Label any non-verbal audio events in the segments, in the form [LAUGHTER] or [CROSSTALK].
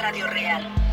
Radio Real.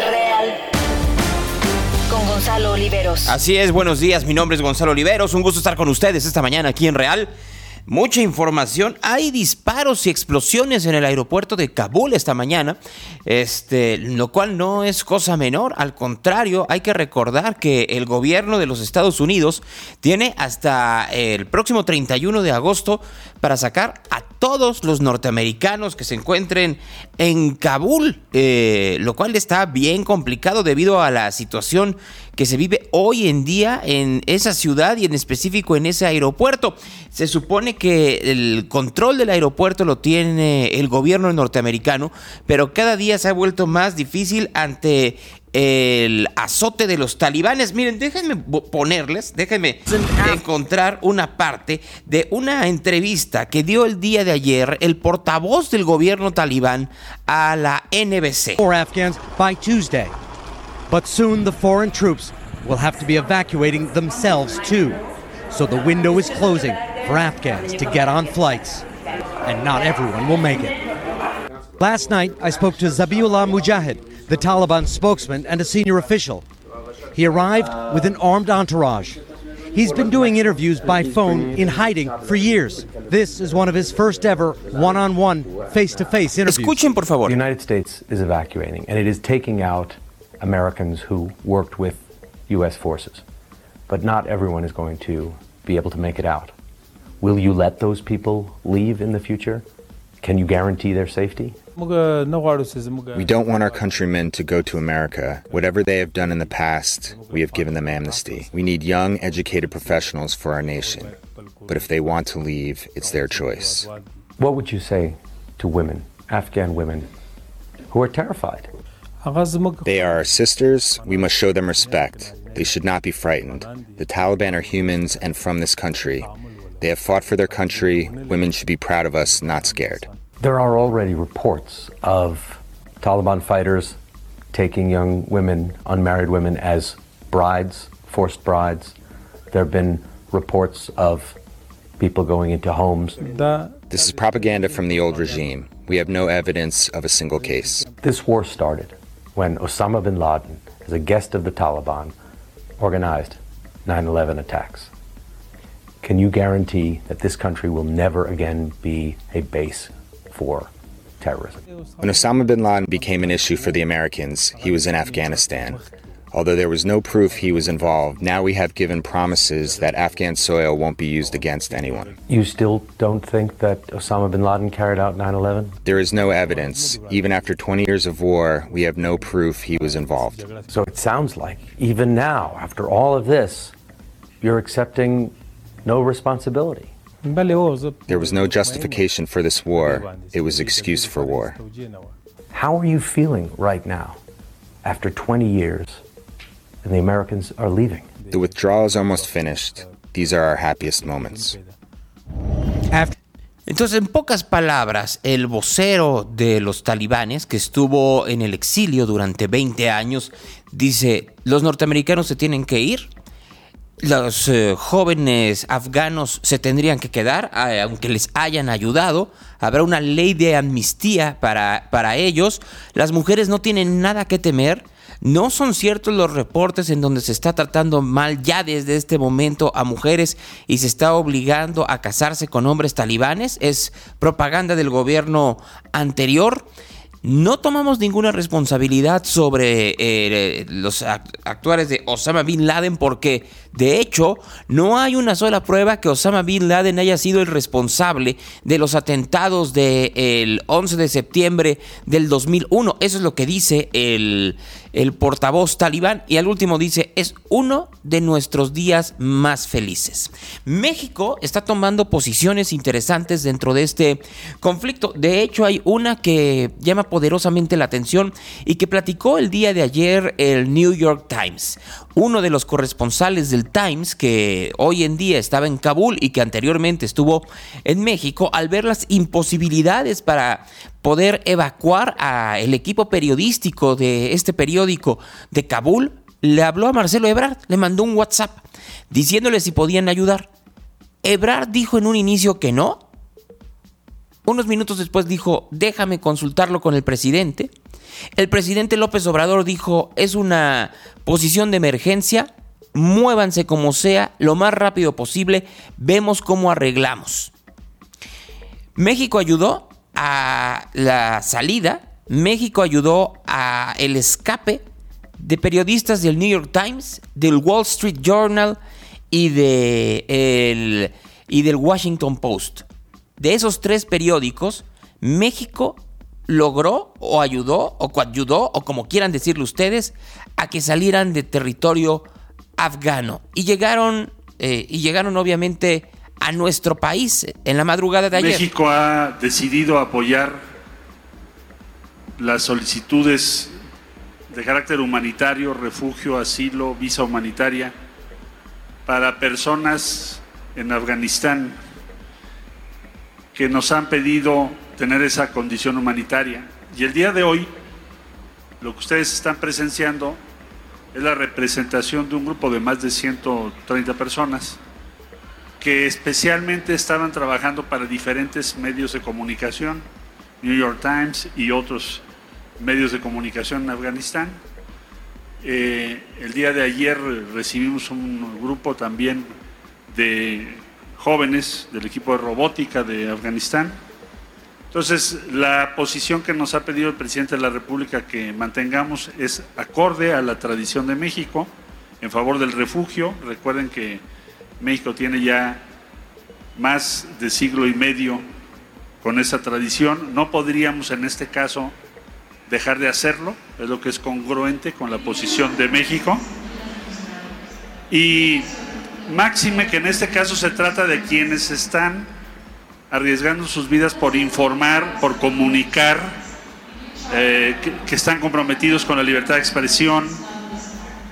Real. Con Gonzalo Oliveros. Así es, buenos días, mi nombre es Gonzalo Oliveros, un gusto estar con ustedes esta mañana aquí en Real. Mucha información. Hay disparos y explosiones en el aeropuerto de Kabul esta mañana, este, lo cual no es cosa menor. Al contrario, hay que recordar que el gobierno de los Estados Unidos tiene hasta el próximo 31 de agosto para sacar a todos los norteamericanos que se encuentren en Kabul, eh, lo cual está bien complicado debido a la situación que se vive hoy en día en esa ciudad y en específico en ese aeropuerto. Se supone que el control del aeropuerto lo tiene el gobierno norteamericano, pero cada día se ha vuelto más difícil ante el azote de los talibanes. Miren, déjenme ponerles, déjenme encontrar una parte de una entrevista que dio el día de ayer el portavoz del gobierno talibán a la NBC. Afghans by Tuesday. But soon the foreign troops will have to be evacuating themselves too. So the window is closing for Afghans to get on flights. And not everyone will make it. Last night, I spoke to Zabiullah Mujahid, the Taliban spokesman and a senior official. He arrived with an armed entourage. He's been doing interviews by phone in hiding for years. This is one of his first ever one on one, face to face interviews. Escuchen, por favor. The United States is evacuating, and it is taking out Americans who worked with U.S. forces. But not everyone is going to be able to make it out. Will you let those people leave in the future? Can you guarantee their safety? We don't want our countrymen to go to America. Whatever they have done in the past, we have given them amnesty. We need young, educated professionals for our nation. But if they want to leave, it's their choice. What would you say to women, Afghan women, who are terrified? They are our sisters. We must show them respect. They should not be frightened. The Taliban are humans and from this country. They have fought for their country. Women should be proud of us, not scared. There are already reports of Taliban fighters taking young women, unmarried women, as brides, forced brides. There have been reports of people going into homes. This is propaganda from the old regime. We have no evidence of a single case. This war started when Osama bin Laden, as a guest of the Taliban, organized 9 11 attacks. Can you guarantee that this country will never again be a base for terrorism? When Osama bin Laden became an issue for the Americans, he was in Afghanistan. Although there was no proof he was involved, now we have given promises that Afghan soil won't be used against anyone. You still don't think that Osama bin Laden carried out 9 11? There is no evidence. Even after 20 years of war, we have no proof he was involved. So it sounds like, even now, after all of this, you're accepting no responsibility. There was no justification for this war, it was excuse for war. How are you feeling right now, after 20 years, and the Americans are leaving? The withdrawal is almost finished. These are our happiest moments. Entonces, en pocas palabras, el vocero de los talibanes, que estuvo en el exilio durante 20 años, dice, los norteamericanos se tienen que ir, los eh, jóvenes afganos se tendrían que quedar, eh, aunque les hayan ayudado. Habrá una ley de amnistía para, para ellos. Las mujeres no tienen nada que temer. No son ciertos los reportes en donde se está tratando mal ya desde este momento a mujeres y se está obligando a casarse con hombres talibanes. Es propaganda del gobierno anterior. No tomamos ninguna responsabilidad sobre eh, los actuales de Osama Bin Laden porque, de hecho, no hay una sola prueba que Osama Bin Laden haya sido el responsable de los atentados del 11 de septiembre del 2001. Eso es lo que dice el, el portavoz talibán y al último dice, es uno de nuestros días más felices. México está tomando posiciones interesantes dentro de este conflicto. De hecho, hay una que llama poderosamente la atención y que platicó el día de ayer el New York Times. Uno de los corresponsales del Times que hoy en día estaba en Kabul y que anteriormente estuvo en México al ver las imposibilidades para poder evacuar al equipo periodístico de este periódico de Kabul, le habló a Marcelo Ebrard, le mandó un WhatsApp diciéndole si podían ayudar. Ebrard dijo en un inicio que no. Unos minutos después dijo, déjame consultarlo con el presidente. El presidente López Obrador dijo, es una posición de emergencia, muévanse como sea, lo más rápido posible, vemos cómo arreglamos. México ayudó a la salida, México ayudó a el escape de periodistas del New York Times, del Wall Street Journal y, de y del Washington Post. De esos tres periódicos, México logró o ayudó o coayudó o como quieran decirlo ustedes a que salieran de territorio afgano y llegaron eh, y llegaron obviamente a nuestro país en la madrugada de ayer. México ha decidido apoyar las solicitudes de carácter humanitario, refugio, asilo, visa humanitaria para personas en Afganistán que nos han pedido tener esa condición humanitaria. Y el día de hoy, lo que ustedes están presenciando es la representación de un grupo de más de 130 personas que especialmente estaban trabajando para diferentes medios de comunicación, New York Times y otros medios de comunicación en Afganistán. Eh, el día de ayer recibimos un grupo también de jóvenes del equipo de robótica de Afganistán. Entonces, la posición que nos ha pedido el presidente de la República que mantengamos es acorde a la tradición de México en favor del refugio. Recuerden que México tiene ya más de siglo y medio con esa tradición. No podríamos en este caso dejar de hacerlo, es lo que es congruente con la posición de México. Y máxime que en este caso se trata de quienes están arriesgando sus vidas por informar, por comunicar, eh, que están comprometidos con la libertad de expresión,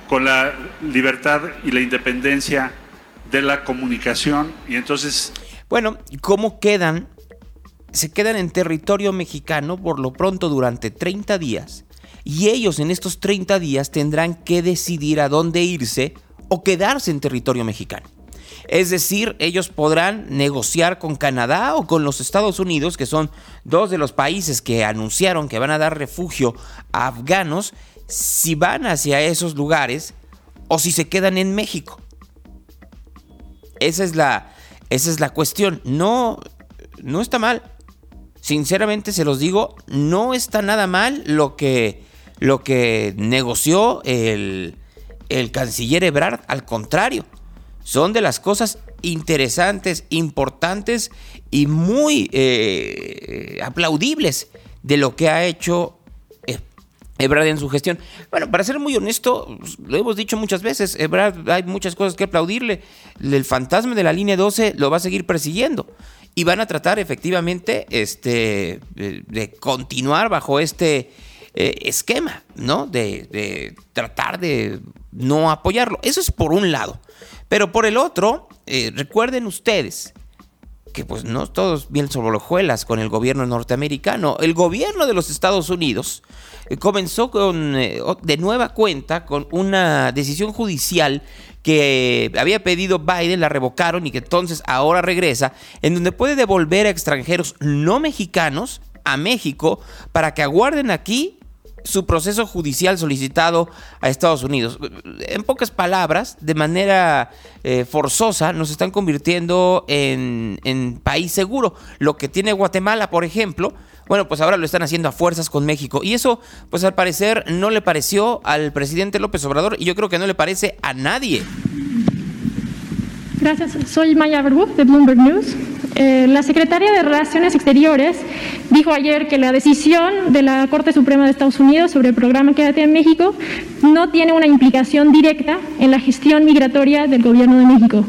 con la libertad y la independencia de la comunicación y entonces... Bueno, ¿cómo quedan? Se quedan en territorio mexicano por lo pronto durante 30 días y ellos en estos 30 días tendrán que decidir a dónde irse o quedarse en territorio mexicano. Es decir, ellos podrán negociar con Canadá o con los Estados Unidos, que son dos de los países que anunciaron que van a dar refugio a afganos, si van hacia esos lugares o si se quedan en México. Esa es la, esa es la cuestión. No, no está mal. Sinceramente se los digo, no está nada mal lo que, lo que negoció el, el canciller Ebrard. Al contrario, son de las cosas interesantes, importantes y muy eh, aplaudibles de lo que ha hecho Ebrard en su gestión. Bueno, para ser muy honesto, lo hemos dicho muchas veces, Ebrard hay muchas cosas que aplaudirle. El fantasma de la línea 12 lo va a seguir persiguiendo y van a tratar efectivamente este, de, continuar bajo este eh, esquema, ¿no? De, de, tratar de no apoyarlo. Eso es por un lado. Pero por el otro, eh, recuerden ustedes que pues no todos bien sobrejuelas con el gobierno norteamericano. El gobierno de los Estados Unidos eh, comenzó con, eh, de nueva cuenta con una decisión judicial que había pedido Biden, la revocaron y que entonces ahora regresa, en donde puede devolver a extranjeros no mexicanos a México para que aguarden aquí su proceso judicial solicitado a Estados Unidos. En pocas palabras, de manera eh, forzosa, nos están convirtiendo en, en, país seguro. Lo que tiene Guatemala, por ejemplo, bueno, pues ahora lo están haciendo a fuerzas con México. Y eso, pues al parecer, no le pareció al presidente López Obrador y yo creo que no le parece a nadie. Gracias. Soy Maya Verbu de Bloomberg News. Eh, la secretaria de Relaciones Exteriores dijo ayer que la decisión de la Corte Suprema de Estados Unidos sobre el programa Quédate en México no tiene una implicación directa en la gestión migratoria del Gobierno de México.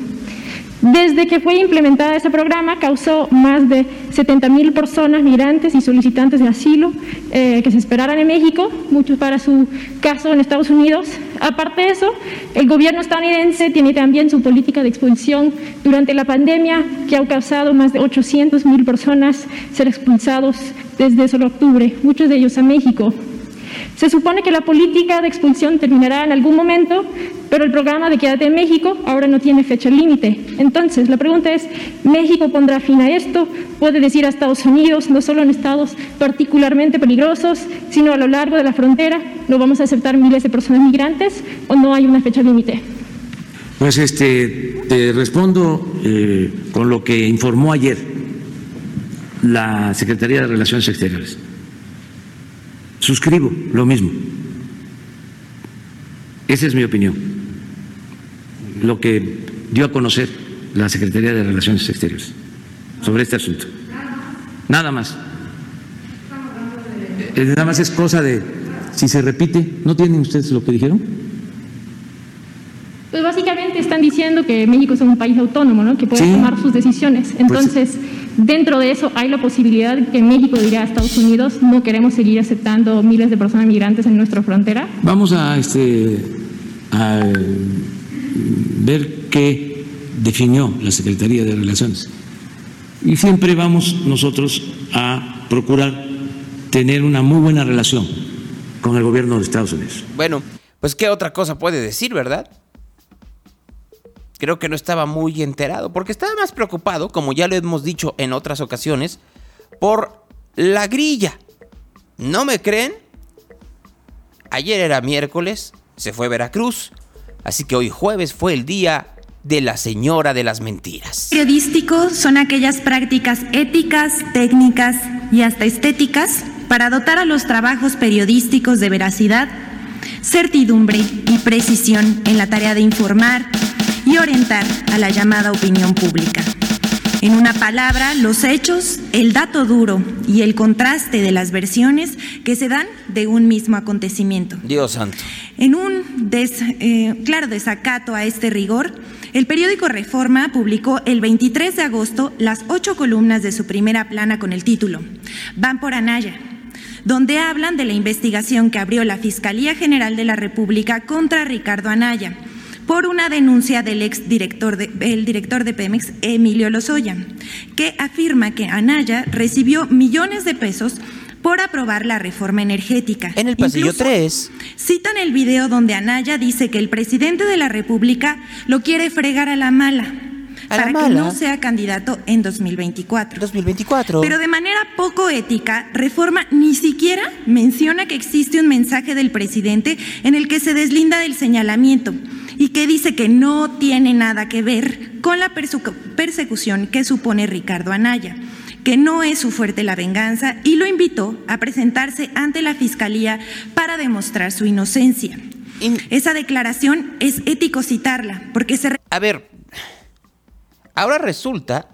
Desde que fue implementada ese programa, causó más de 70 mil personas migrantes y solicitantes de asilo eh, que se esperaran en México, muchos para su caso en Estados Unidos. Aparte de eso, el gobierno estadounidense tiene también su política de expulsión durante la pandemia, que ha causado más de 800 mil personas ser expulsados desde solo octubre, muchos de ellos a México. Se supone que la política de expulsión terminará en algún momento, pero el programa de Quédate en México ahora no tiene fecha límite. Entonces, la pregunta es, ¿México pondrá fin a esto? ¿Puede decir a Estados Unidos, no solo en estados particularmente peligrosos, sino a lo largo de la frontera, ¿lo vamos a aceptar miles de personas migrantes o no hay una fecha límite? Pues este, te respondo eh, con lo que informó ayer la Secretaría de Relaciones Exteriores. Suscribo lo mismo. Esa es mi opinión. Lo que dio a conocer la Secretaría de Relaciones Exteriores sobre este asunto. Nada más. Eh, nada más es cosa de, si se repite, ¿no tienen ustedes lo que dijeron? Pues básicamente están diciendo que México es un país autónomo, ¿no? que puede tomar sus decisiones. Pues Entonces, dentro de eso hay la posibilidad de que México diga a Estados Unidos, no queremos seguir aceptando miles de personas migrantes en nuestra frontera. Vamos a, este, a ver qué definió la Secretaría de Relaciones. Y siempre vamos nosotros a procurar tener una muy buena relación con el gobierno de Estados Unidos. Bueno, pues qué otra cosa puede decir, ¿verdad? Creo que no estaba muy enterado, porque estaba más preocupado, como ya lo hemos dicho en otras ocasiones, por la grilla. ¿No me creen? Ayer era miércoles, se fue Veracruz, así que hoy jueves fue el día de la señora de las mentiras. Periodísticos son aquellas prácticas éticas, técnicas y hasta estéticas para dotar a los trabajos periodísticos de veracidad, certidumbre y precisión en la tarea de informar, y orientar a la llamada opinión pública. En una palabra, los hechos, el dato duro y el contraste de las versiones que se dan de un mismo acontecimiento. Dios santo. En un eh, claro desacato a este rigor, el periódico Reforma publicó el 23 de agosto las ocho columnas de su primera plana con el título Van por Anaya, donde hablan de la investigación que abrió la Fiscalía General de la República contra Ricardo Anaya por una denuncia del ex director de, el director de Pemex, Emilio Lozoya, que afirma que Anaya recibió millones de pesos por aprobar la reforma energética. En el pasillo 3. Citan el video donde Anaya dice que el presidente de la República lo quiere fregar a la mala. para que no sea candidato en 2024. 2024. Pero de manera poco ética, Reforma ni siquiera menciona que existe un mensaje del presidente en el que se deslinda del señalamiento y que dice que no tiene nada que ver con la persecución que supone Ricardo Anaya, que no es su fuerte la venganza y lo invitó a presentarse ante la Fiscalía para demostrar su inocencia. Esa declaración es ético citarla, porque se... A ver, ahora resulta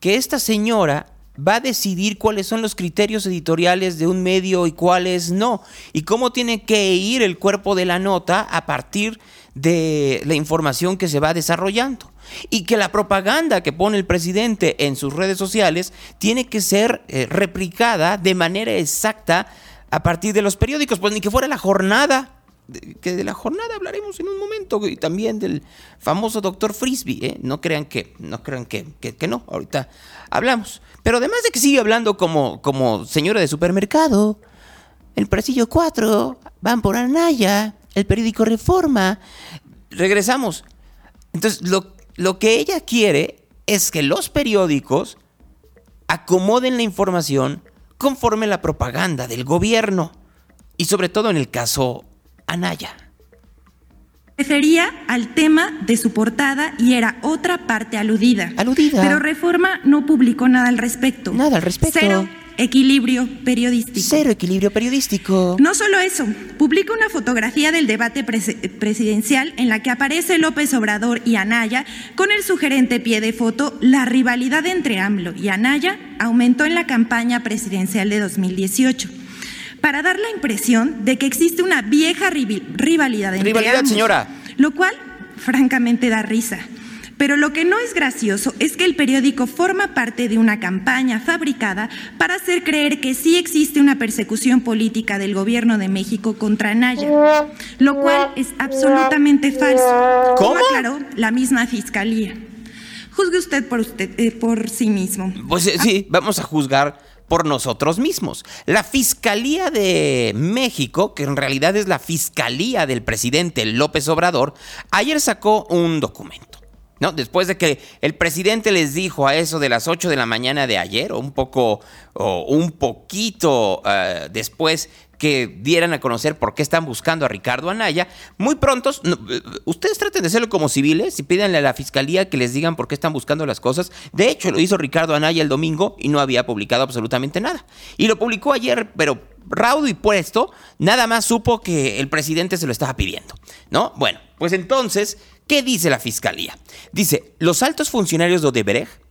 que esta señora va a decidir cuáles son los criterios editoriales de un medio y cuáles no, y cómo tiene que ir el cuerpo de la nota a partir de la información que se va desarrollando. Y que la propaganda que pone el presidente en sus redes sociales tiene que ser eh, replicada de manera exacta a partir de los periódicos, pues ni que fuera la jornada que de la jornada hablaremos en un momento y también del famoso doctor Frisbee, ¿eh? no crean que no crean que, que, no, ahorita hablamos. Pero además de que sigue hablando como, como señora de supermercado, el Presillo 4, van por Anaya, el periódico Reforma, regresamos. Entonces, lo, lo que ella quiere es que los periódicos acomoden la información conforme la propaganda del gobierno. Y sobre todo en el caso Anaya. Refería al tema de su portada y era otra parte aludida. Aludida. Pero Reforma no publicó nada al respecto. Nada al respecto. Cero equilibrio periodístico. Cero equilibrio periodístico. No solo eso, publica una fotografía del debate presidencial en la que aparece López Obrador y Anaya con el sugerente pie de foto La rivalidad entre AMLO y Anaya aumentó en la campaña presidencial de 2018 para dar la impresión de que existe una vieja rivalidad entre Rivalidad, señora. Lo cual, francamente, da risa. Pero lo que no es gracioso es que el periódico forma parte de una campaña fabricada para hacer creer que sí existe una persecución política del gobierno de México contra Naya, lo cual es absolutamente falso. ¿Cómo? Como aclaró la misma fiscalía. Juzgue usted por, usted, eh, por sí mismo. Pues eh, sí, vamos a juzgar por nosotros mismos. La Fiscalía de México, que en realidad es la Fiscalía del presidente López Obrador, ayer sacó un documento. ¿No? Después de que el presidente les dijo a eso de las 8 de la mañana de ayer, o un poco, o un poquito eh, después que dieran a conocer por qué están buscando a Ricardo Anaya. Muy prontos, eh, ustedes traten de hacerlo como civiles y pídanle a la fiscalía que les digan por qué están buscando las cosas. De hecho, lo hizo Ricardo Anaya el domingo y no había publicado absolutamente nada. Y lo publicó ayer, pero raudo y puesto, nada más supo que el presidente se lo estaba pidiendo. ¿No? Bueno, pues entonces, ¿qué dice la fiscalía? Dice, los altos funcionarios de Odebrecht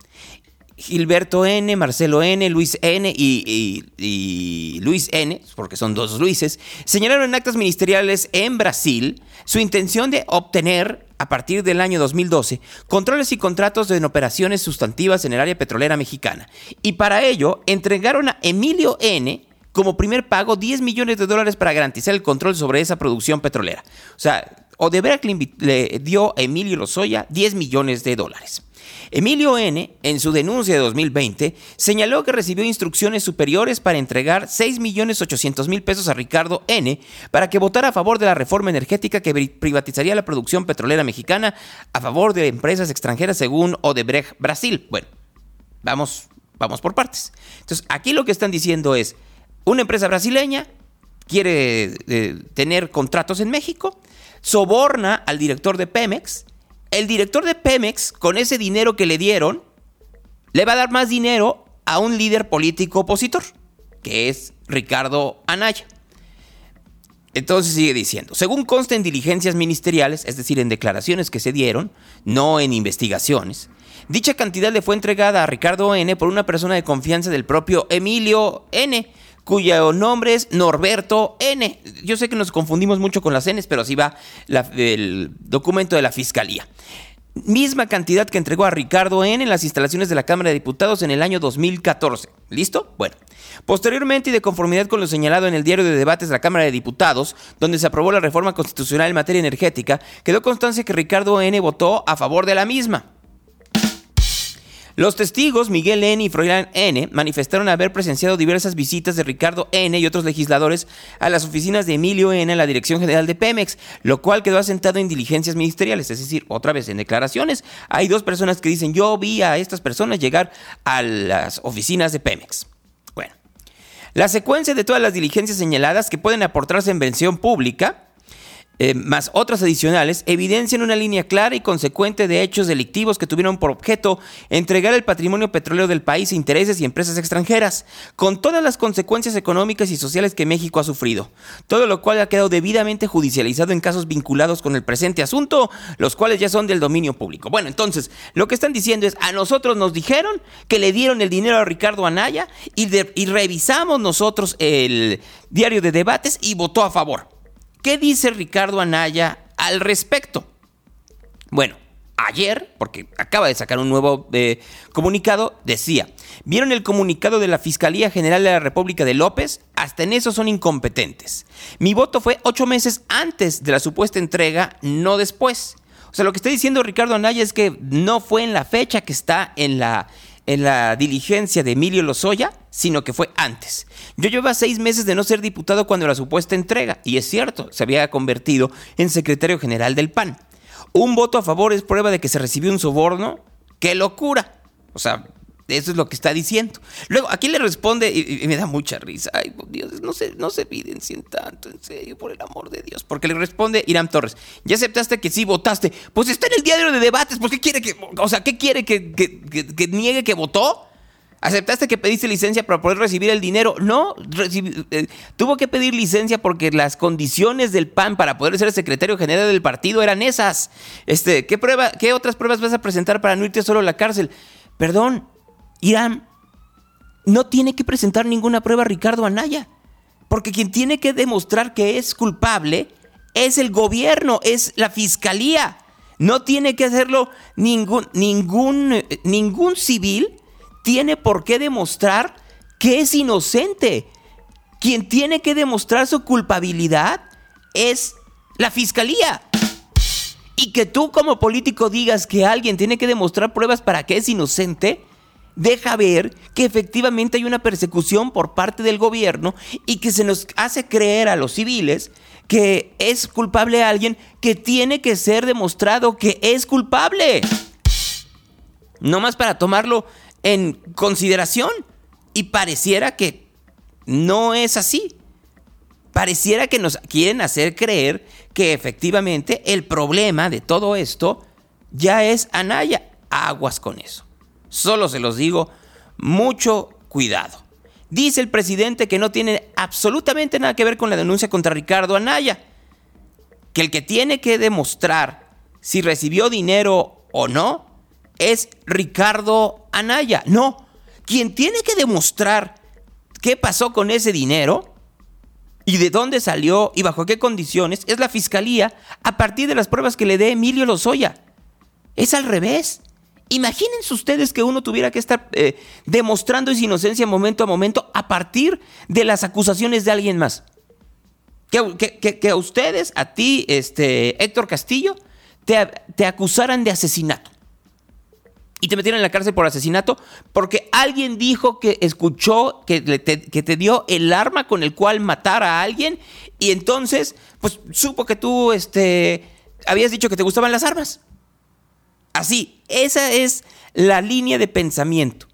Gilberto N., Marcelo N., Luis N. Y, Luis N., porque son dos Luises, señalaron en actas ministeriales en Brasil su intención de obtener, a partir del año 2012, controles y contratos en operaciones sustantivas en el área petrolera mexicana. Y para ello entregaron a Emilio N., como primer pago 10 millones de dólares para garantizar el control sobre esa producción petrolera. O sea, Odebrecht le, dio a Emilio Lozoya 10 millones de dólares. Emilio N., en su denuncia de 2020, señaló que recibió instrucciones superiores para entregar 6.800.000 pesos a Ricardo N. para que votara a favor de la reforma energética que privatizaría la producción petrolera mexicana a favor de empresas extranjeras según Odebrecht Brasil. Bueno, vamos, vamos por partes. Entonces, aquí lo que están diciendo es, una empresa brasileña quiere eh, tener contratos en México, soborna al director de Pemex, el director de Pemex, con ese dinero que le dieron, le va a dar más dinero a un líder político opositor, que es Ricardo Anaya. Entonces sigue diciendo, según consta en diligencias ministeriales, es decir, en declaraciones que se dieron, no en investigaciones, dicha cantidad le fue entregada a Ricardo N por una persona de confianza del propio Emilio N, cuyo nombre es Norberto N. Yo sé que nos confundimos mucho con las N, pero así va el documento de la Fiscalía. Misma cantidad que entregó a Ricardo N en las instalaciones de la Cámara de Diputados en el año 2014. ¿Listo? Bueno. Posteriormente y de conformidad con lo señalado en el diario de debates de la Cámara de Diputados, donde se aprobó la reforma constitucional en materia energética, quedó constancia que Ricardo N votó a favor de la misma. Los testigos Miguel N. y Froilán N. manifestaron haber presenciado diversas visitas de Ricardo N. y otros legisladores a las oficinas de Emilio N. en la Dirección General de Pemex, lo cual quedó asentado en diligencias ministeriales, es decir, otra vez en declaraciones. Hay dos personas que dicen, yo vi a estas personas llegar a las oficinas de Pemex. Bueno, la secuencia de todas las diligencias señaladas que pueden aportarse en vención pública eh, más otras adicionales, evidencian una línea clara y consecuente de hechos delictivos que tuvieron por objeto entregar el patrimonio petrolero del país a intereses y empresas extranjeras, con todas las consecuencias económicas y sociales que México ha sufrido, todo lo cual ha quedado debidamente judicializado en casos vinculados con el presente asunto, los cuales ya son del dominio público. Bueno, entonces, lo que están diciendo es, a nosotros nos dijeron que le dieron el dinero a Ricardo Anaya y, y revisamos nosotros el diario de debates y votó a favor. ¿Qué dice Ricardo Anaya al respecto? Bueno, ayer, porque acaba de sacar un nuevo eh, comunicado, decía, ¿vieron el comunicado de la Fiscalía General de la República de López? Hasta en eso son incompetentes. Mi voto fue ocho meses antes de la supuesta entrega, no después. O sea, lo que está diciendo Ricardo Anaya es que no fue en la fecha que está en la, en la diligencia de Emilio Lozoya, sino que fue antes. Yo llevaba seis meses de no ser diputado cuando la supuesta entrega, y es cierto, se había convertido en secretario general del PAN. Un voto a favor es prueba de que se recibió un soborno. ¡Qué locura! O sea, eso es lo que está diciendo. Luego, aquí le responde, y, me da mucha risa. Ay, Dios, no se, no se evidencien tanto, en serio, por el amor de Dios. Porque le responde Irán Torres. Ya aceptaste que sí votaste. Pues está en el diario de debates. ¿Por qué quiere que, o sea, qué quiere que, que, niegue que votó? ¿Aceptaste que pediste licencia para poder recibir el dinero? No, eh, tuvo que pedir licencia porque las condiciones del PAN para poder ser secretario general del partido eran esas. Este, ¿qué, prueba, ¿Qué otras pruebas vas a presentar para no irte solo a la cárcel? Perdón, Irán no tiene que presentar ninguna prueba Ricardo Anaya, porque quien tiene que demostrar que es culpable es el gobierno, es la fiscalía. No tiene que hacerlo ningún, ningún, ningún civil tiene por qué demostrar que es inocente. Quien tiene que demostrar su culpabilidad es la fiscalía. Y que tú como político digas que alguien tiene que demostrar pruebas para que es inocente, deja ver que efectivamente hay una persecución por parte del gobierno y que se nos hace creer a los civiles que es culpable a alguien que tiene que ser demostrado que es culpable. No más para tomarlo en consideración. Y pareciera que no es así. Pareciera que nos quieren hacer creer que efectivamente el problema de todo esto ya es Anaya. Aguas con eso. Solo se los digo, mucho cuidado. Dice el presidente que no tiene absolutamente nada que ver con la denuncia contra Ricardo Anaya. Que el que tiene que demostrar si recibió dinero o no es Ricardo Anaya. No, quien tiene que demostrar qué pasó con ese dinero y de dónde salió y bajo qué condiciones es la fiscalía a partir de las pruebas que le dé Emilio Lozoya. Es al revés. Imagínense ustedes que uno tuviera que estar eh, demostrando esa inocencia momento a momento a partir de las acusaciones de alguien más. Que, a ustedes, a ti, este, Héctor Castillo, te, te acusaran de asesinato y te metieron en la cárcel por asesinato porque alguien dijo que escuchó que te, que te dio el arma con el cual matar a alguien y entonces pues supo que tú este, habías dicho que te gustaban las armas. Así, esa es la línea de pensamiento.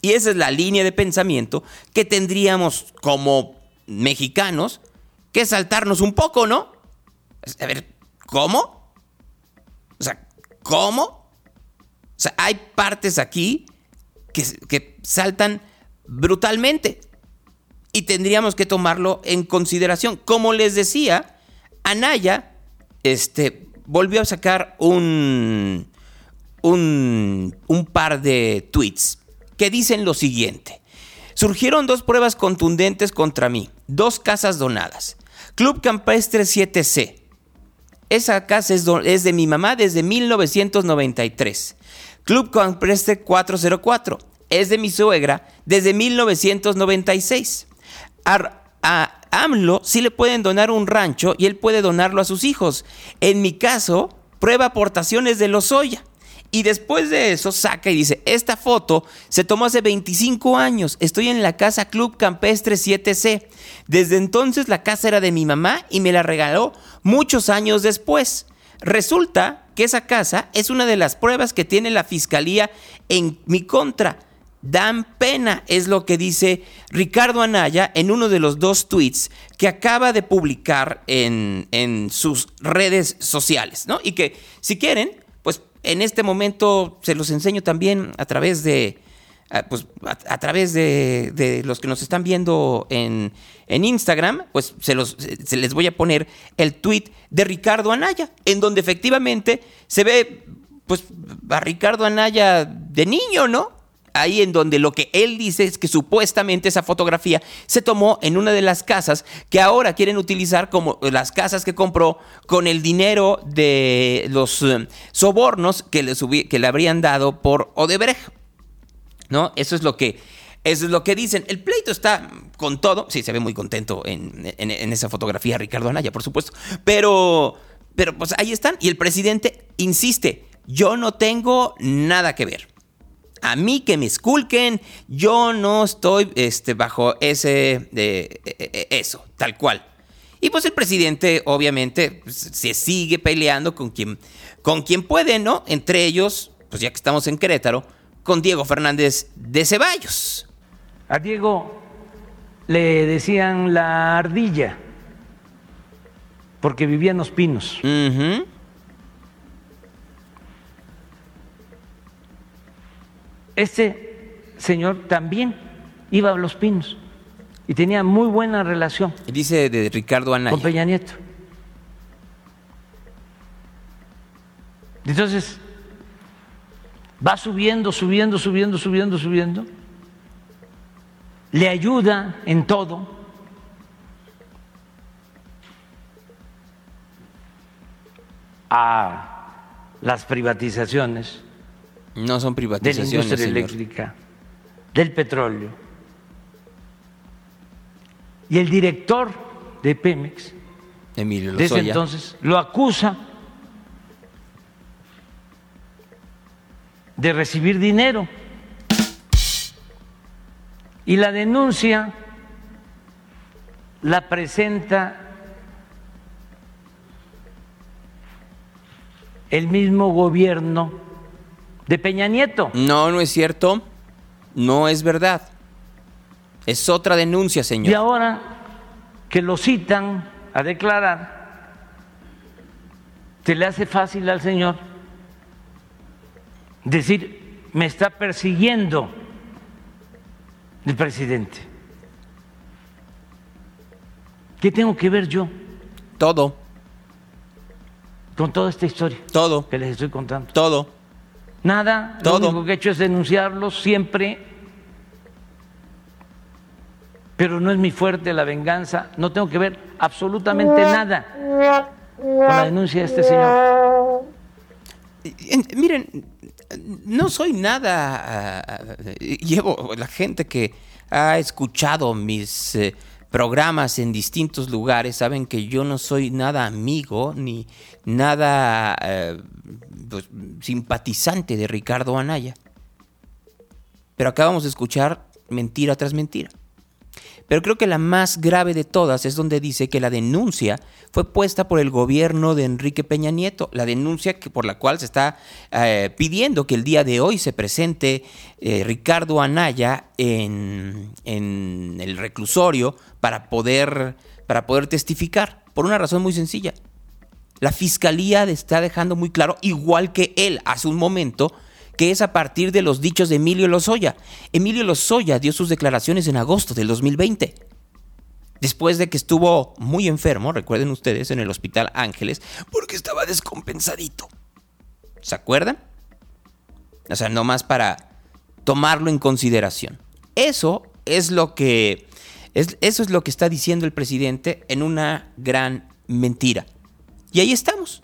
Y esa es la línea de pensamiento que tendríamos como mexicanos que saltarnos un poco, ¿no? A ver, ¿cómo? O sea, ¿cómo? Sea, hay partes aquí que, que saltan brutalmente y tendríamos que tomarlo en consideración. Como les decía, Anaya este, volvió a sacar un, un, par de tweets que dicen lo siguiente. Surgieron dos pruebas contundentes contra mí, dos casas donadas. Club Campestre 7C. Esa casa es, es de mi mamá desde 1993. Club Campestre 404. Es de mi suegra desde 1996. a AMLO sí le pueden donar un rancho y él puede donarlo a sus hijos. En mi caso, prueba aportaciones de Lozoya. Y después de eso saca y dice, esta foto se tomó hace 25 años, estoy en la casa Club Campestre 7C. Desde entonces la casa era de mi mamá y me la regaló muchos años después. Resulta que esa casa es una de las pruebas que tiene la fiscalía en mi contra. Dan pena, es lo que dice Ricardo Anaya en uno de los dos tweets que acaba de publicar en, en sus redes sociales, ¿no? Y que si quieren, en este momento se los enseño también a través de, pues, a, través de, los que nos están viendo en, Instagram, pues se, los, les voy a poner el tweet de Ricardo Anaya, en donde efectivamente se ve pues a Ricardo Anaya de niño, ¿no? ahí en donde lo que él dice es que supuestamente esa fotografía se tomó en una de las casas que ahora quieren utilizar como las casas que compró con el dinero de los eh, sobornos que que le habrían dado por Odebrecht. ¿No? Eso es lo que eso es lo que dicen. El pleito está con todo. Sí, se ve muy contento en, en, esa fotografía Ricardo Anaya, por supuesto. Pero, pero pues ahí están. Y el presidente insiste, yo no tengo nada que ver a mí que me esculquen, yo no estoy este, bajo ese, e, e, e, eso, tal cual. Y pues el presidente obviamente pues, se sigue peleando con quien, con quien puede, ¿no? Entre ellos, pues ya que estamos en Querétaro, con Diego Fernández de Ceballos. A Diego le decían la ardilla, porque vivía en los pinos. Este señor también iba a Los Pinos y tenía muy buena relación. Dice de Ricardo Anaya. Con Peña Nieto. Entonces, va subiendo, subiendo, subiendo, subiendo, subiendo. Le ayuda en todo. a las privatizaciones no son privatizaciones. De la industria eléctrica, del petróleo. Y el director de Pemex, Emilio desde entonces, lo acusa de recibir dinero. Y la denuncia la presenta el mismo gobierno de Peña Nieto. No, no es cierto. No es verdad. Es otra denuncia, señor. Y ahora que lo citan a declarar, se le hace fácil al señor decir, me está persiguiendo el presidente. ¿Qué tengo que ver yo? Todo. Con toda esta historia. Todo. Que les estoy contando. Todo. Nada. Todo. Lo único que he hecho es denunciarlos siempre. Pero no es mi fuerte la venganza. No tengo que ver absolutamente nada con la denuncia de este señor. Miren, no soy nada. Uh, llevo la gente que ha escuchado mis uh, programas en distintos lugares saben que yo no soy nada amigo ni nada uh, pues, simpatizante de Ricardo Anaya. Pero acabamos de escuchar mentira tras mentira. Pero creo que la más grave de todas es donde dice que la denuncia fue puesta por el gobierno de Enrique Peña Nieto, la denuncia que, por la cual se está eh, pidiendo que el día de hoy se presente eh, Ricardo Anaya en, en, el reclusorio para poder, para poder testificar, por una razón muy sencilla. La fiscalía está dejando muy claro, igual que él hace un momento, que es a partir de los dichos de Emilio Lozoya. Emilio Lozoya dio sus declaraciones en agosto del 2020. Después de que estuvo muy enfermo, recuerden ustedes, en el Hospital Ángeles, porque estaba descompensadito. ¿Se acuerdan? O sea, no más para tomarlo en consideración. Eso es lo que es, eso es lo que está diciendo el presidente en una gran mentira. Y ahí estamos.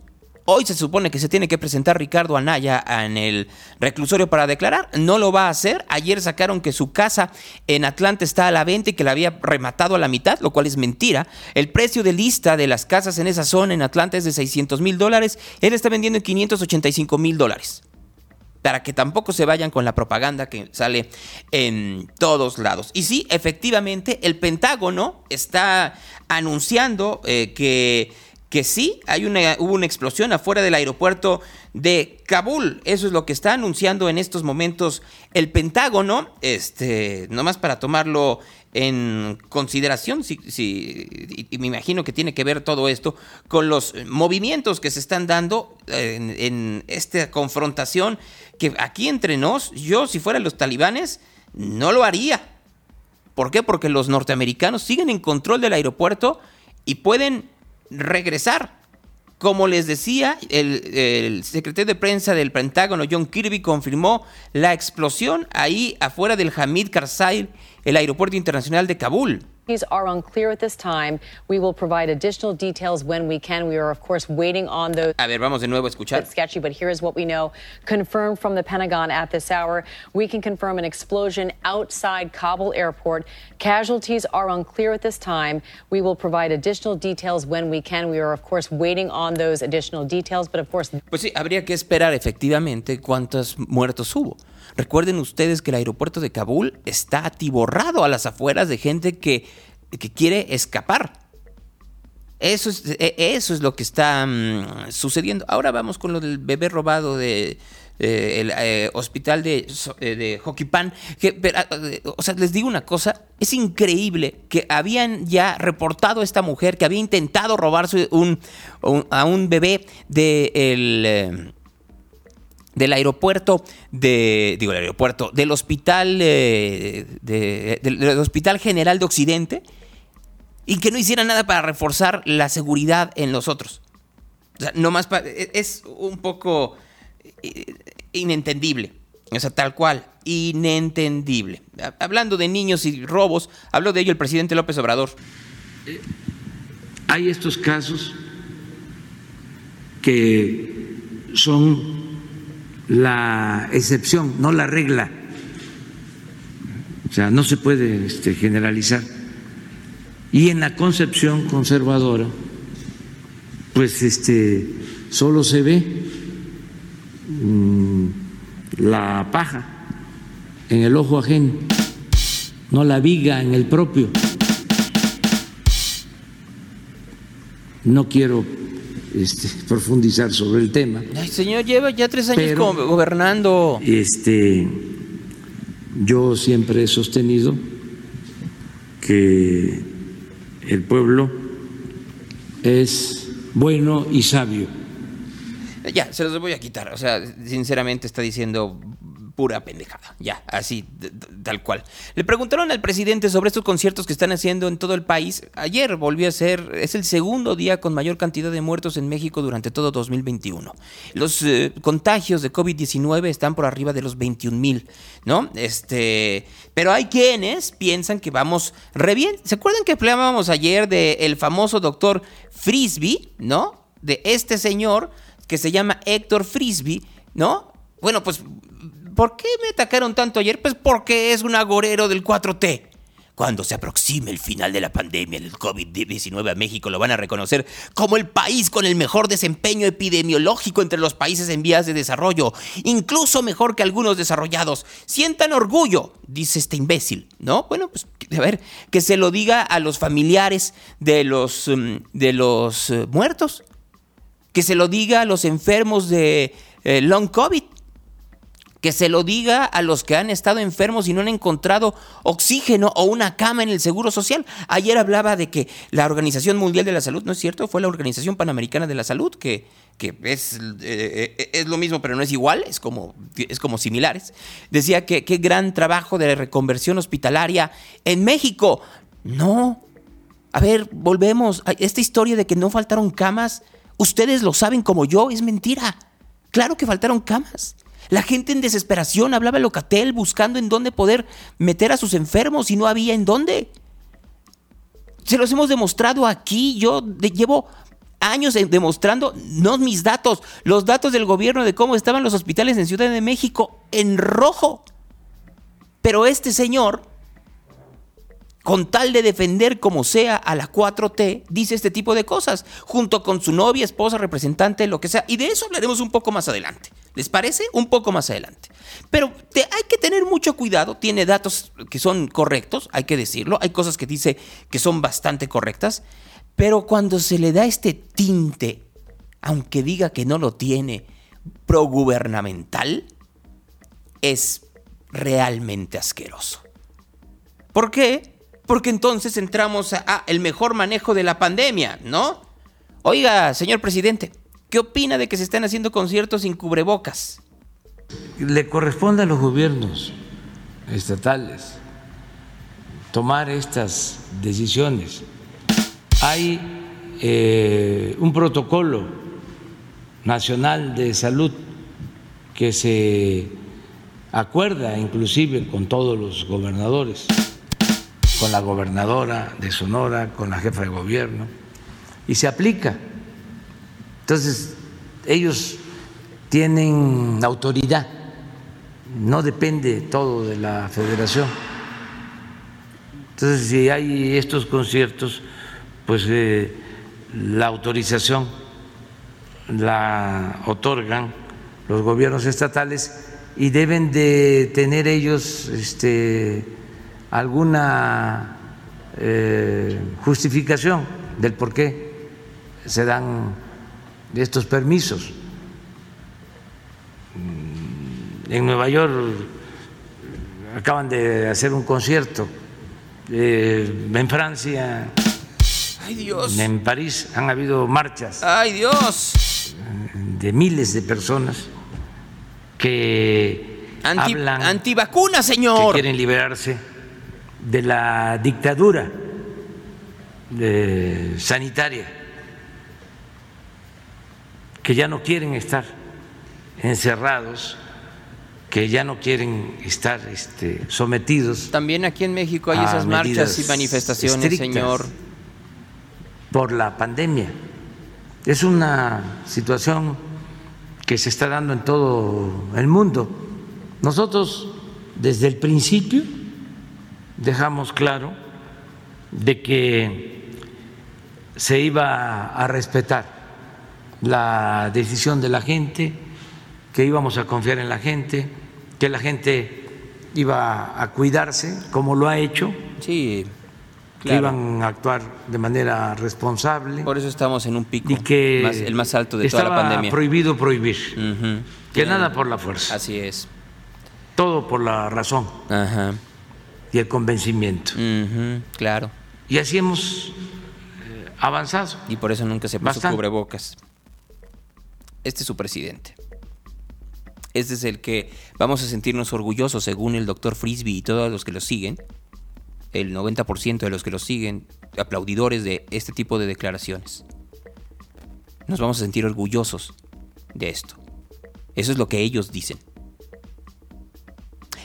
Hoy se supone que se tiene que presentar Ricardo Anaya en el reclusorio para declarar. No lo va a hacer. Ayer sacaron que su casa en Atlanta está a la venta y que la había rematado a la mitad, lo cual es mentira. El precio de lista de las casas en esa zona en Atlanta es de 600 mil dólares. Él está vendiendo en 585 mil dólares. Para que tampoco se vayan con la propaganda que sale en todos lados. Y sí, efectivamente, el Pentágono está anunciando eh, que que sí, hay una, hubo una explosión afuera del aeropuerto de Kabul. Eso es lo que está anunciando en estos momentos el Pentágono, este, nomás para tomarlo en consideración, si, y me imagino que tiene que ver todo esto con los movimientos que se están dando en, en esta confrontación, que aquí entre nos, yo si fuera los talibanes, no lo haría. ¿Por qué? Porque los norteamericanos siguen en control del aeropuerto y pueden regresar. Como les decía, el, secretario de prensa del Pentágono, John Kirby, confirmó la explosión ahí afuera del Hamid Karzai, el aeropuerto internacional de Kabul. Are unclear at this time. We will provide additional details when we can. We are, of course, waiting on those. A ver, vamos de nuevo a escuchar. It's sketchy, but here is what we know. Confirmed from the Pentagon at this hour. We can confirm an explosion outside Kabul airport. Casualties are unclear at this time. We will provide additional details when we can. We are, of course, waiting on those additional details, but of course. Pues sí, habría que esperar efectivamente cuántos muertos hubo. Recuerden ustedes que el aeropuerto de Kabul está atiborrado a las afueras de gente que, que quiere escapar. Eso es, e, eso es lo que está mm, sucediendo. Ahora vamos con lo del bebé robado de, el eh, hospital de, eh, de o sea, les digo una cosa, es increíble que habían ya reportado a esta mujer que había intentado robarse un, a un bebé del... Eh, del aeropuerto de digo el aeropuerto del hospital eh, del hospital general de Occidente y que no hiciera nada para reforzar la seguridad en los otros. O sea no más e, es un poco eh, inentendible o sea tal cual inentendible. Hablando de niños y robos habló de ello el presidente López Obrador. Hay estos casos que son la excepción, no la regla. O sea, no se puede este, generalizar. Y en la concepción conservadora, pues este, solo se ve mm, la paja en el ojo ajeno. no la viga en el propio. No quiero este, profundizar sobre el tema. Ay, señor, lleva ya tres años gobernando. Este, yo siempre he sostenido que el pueblo es bueno y sabio. Ya, se los voy a quitar. O sea, sinceramente está diciendo pura pendejada. Ya, así, tal cual. Le preguntaron al presidente sobre estos conciertos que están haciendo en todo el país. Ayer volvió a ser, es el segundo día con mayor cantidad de muertos en México durante todo 2021. Los eh, contagios de COVID-19 están por arriba de los 21 mil, ¿no? Este, pero hay quienes piensan que vamos re bien. ¿Se acuerdan que hablábamos ayer del famoso doctor Frisbee, ¿no? De este señor que se llama Héctor Frisbee, ¿no? Bueno, pues ¿Por qué me atacaron tanto ayer? Pues porque es un agorero del 4T. Cuando se aproxime el final de la pandemia del COVID-19 a México lo van a reconocer como el país con el mejor desempeño epidemiológico entre los países en vías de desarrollo, incluso mejor que algunos desarrollados. Sientan orgullo, dice este imbécil, ¿no? Bueno, pues a ver, que se lo diga a los familiares de los, mm, de los eh, muertos, que se lo diga a los enfermos de eh, long COVID que se lo diga a los que han estado enfermos y no han encontrado oxígeno o una cama en el Seguro Social. Ayer hablaba de que la Organización Mundial de la Salud, ¿no es cierto? Fue la Organización Panamericana de la Salud, que, que es, eh, eh, es lo mismo, pero no es igual, es como, es como similares. Decía que qué gran trabajo de reconversión hospitalaria en México. No. A ver, volvemos. Esta historia de que no faltaron camas, ustedes lo saben como yo, es mentira. Claro que faltaron camas. La gente en desesperación hablaba Locatel buscando en dónde poder meter a sus enfermos y no había en dónde. Se los hemos demostrado aquí. Yo llevo años demostrando, no mis datos, los datos del gobierno de cómo estaban los hospitales en Ciudad de México en rojo. Pero este señor con tal de defender como sea a la 4T, dice este tipo de cosas, junto con su novia, esposa, representante, lo que sea. Y de eso hablaremos un poco más adelante. ¿Les parece? Un poco más adelante. Pero hay que tener mucho cuidado, tiene datos que son correctos, hay que decirlo, hay cosas que dice que son bastante correctas, pero cuando se le da este tinte, aunque diga que no lo tiene, progubernamental, es realmente asqueroso. ¿Por qué? porque entonces entramos a, el mejor manejo de la pandemia, ¿no? Oiga, señor presidente, ¿qué opina de que se estén haciendo conciertos sin cubrebocas? Le corresponde a los gobiernos estatales tomar estas decisiones. Hay eh, un protocolo nacional de salud que se acuerda inclusive con todos los gobernadores con la gobernadora de Sonora, con la jefa de gobierno, y se aplica. Entonces, ellos tienen autoridad, no depende todo de la federación. Entonces, si hay estos conciertos, pues eh, la autorización la otorgan los gobiernos estatales y deben de tener ellos este, alguna eh, justificación del por qué se dan estos permisos. Mm, en Nueva York acaban de hacer un concierto, eh, en Francia, en París han habido marchas. ¡Ay Dios! De miles de personas que hablan antivacuna, señor. Que quieren liberarse de la dictadura sanitaria, que ya no quieren estar encerrados, que ya no quieren estar este, sometidos. También aquí en México hay esas marchas y manifestaciones, señor. Por la pandemia. Es una situación que se está dando en todo el mundo. Nosotros, desde el principio, dejamos claro de que se iba a respetar la decisión de la gente, que íbamos a confiar en la gente, que la gente iba a cuidarse, como lo ha hecho. Sí. Que iban a actuar de manera responsable. Por eso estamos en un pico. Y que el más alto de toda la pandemia. prohibido prohibir. Que nada por la fuerza. Así es. Todo por la razón. Ajá. Y el convencimiento. Claro. Y así hemos avanzado. Y por eso nunca se puso cubrebocas. Este es su presidente. Este es el que vamos a sentirnos orgullosos según el doctor Frisby y todos los que lo siguen. El 90% de los que lo siguen, aplaudidores de este tipo de declaraciones. Nos vamos a sentir orgullosos de esto. Eso es lo que ellos dicen.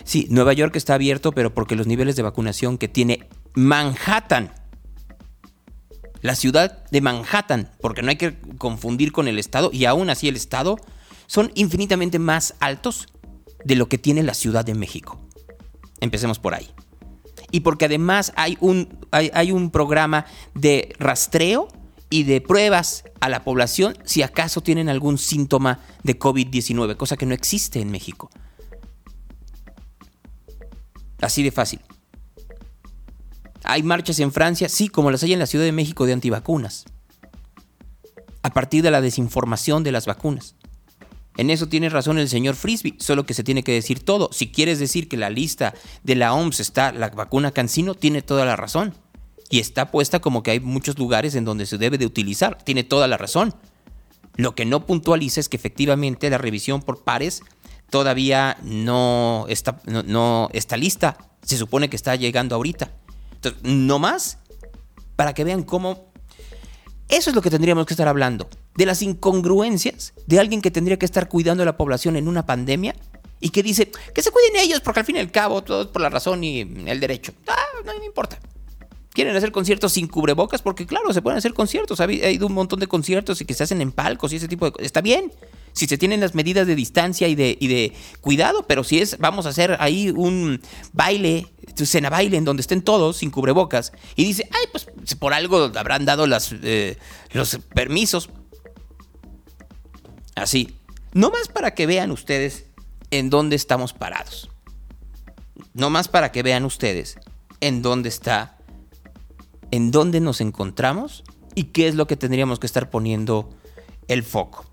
Sí, Nueva York está abierto, pero porque los niveles de vacunación que tiene Manhattan, la ciudad de Manhattan, porque no hay que confundir con el Estado, y aún así el Estado, son infinitamente más altos de lo que tiene la Ciudad de México. Empecemos por ahí. Y porque además hay un, hay, un programa de rastreo y de pruebas a la población si acaso tienen algún síntoma de COVID-19, cosa que no existe en México. Así de fácil. ¿Hay marchas en Francia? Sí, como las hay en la Ciudad de México de antivacunas. A partir de la desinformación de las vacunas. En eso tiene razón el señor Frisby, solo que se tiene que decir todo. Si quieres decir que la lista de la OMS está la vacuna Cancino, tiene toda la razón. Y está puesta como que hay muchos lugares en donde se debe de utilizar. Tiene toda la razón. Lo que no puntualiza es que efectivamente la revisión por pares todavía no está, no, está lista. Se supone que está llegando ahorita. No más para que vean cómo... Eso es lo que tendríamos que estar hablando. De las incongruencias de alguien que tendría que estar cuidando a la población en una pandemia y que dice que se cuiden ellos porque al fin y al cabo todo es por la razón y el derecho. Ah, no me importa quieren hacer conciertos sin cubrebocas, porque claro, se pueden hacer conciertos. Ha ido un montón de conciertos y que se hacen en palcos y ese tipo de cosas. Está bien. Si se tienen las medidas de distancia y de, cuidado, pero si es, vamos a hacer ahí un baile, cena baile en donde estén todos sin cubrebocas, y dice, ay, pues por algo habrán dado las, eh, los permisos. Así. No más para que vean ustedes en dónde estamos parados. No más para que vean ustedes en dónde está en dónde nos encontramos y qué es lo que tendríamos que estar poniendo el foco.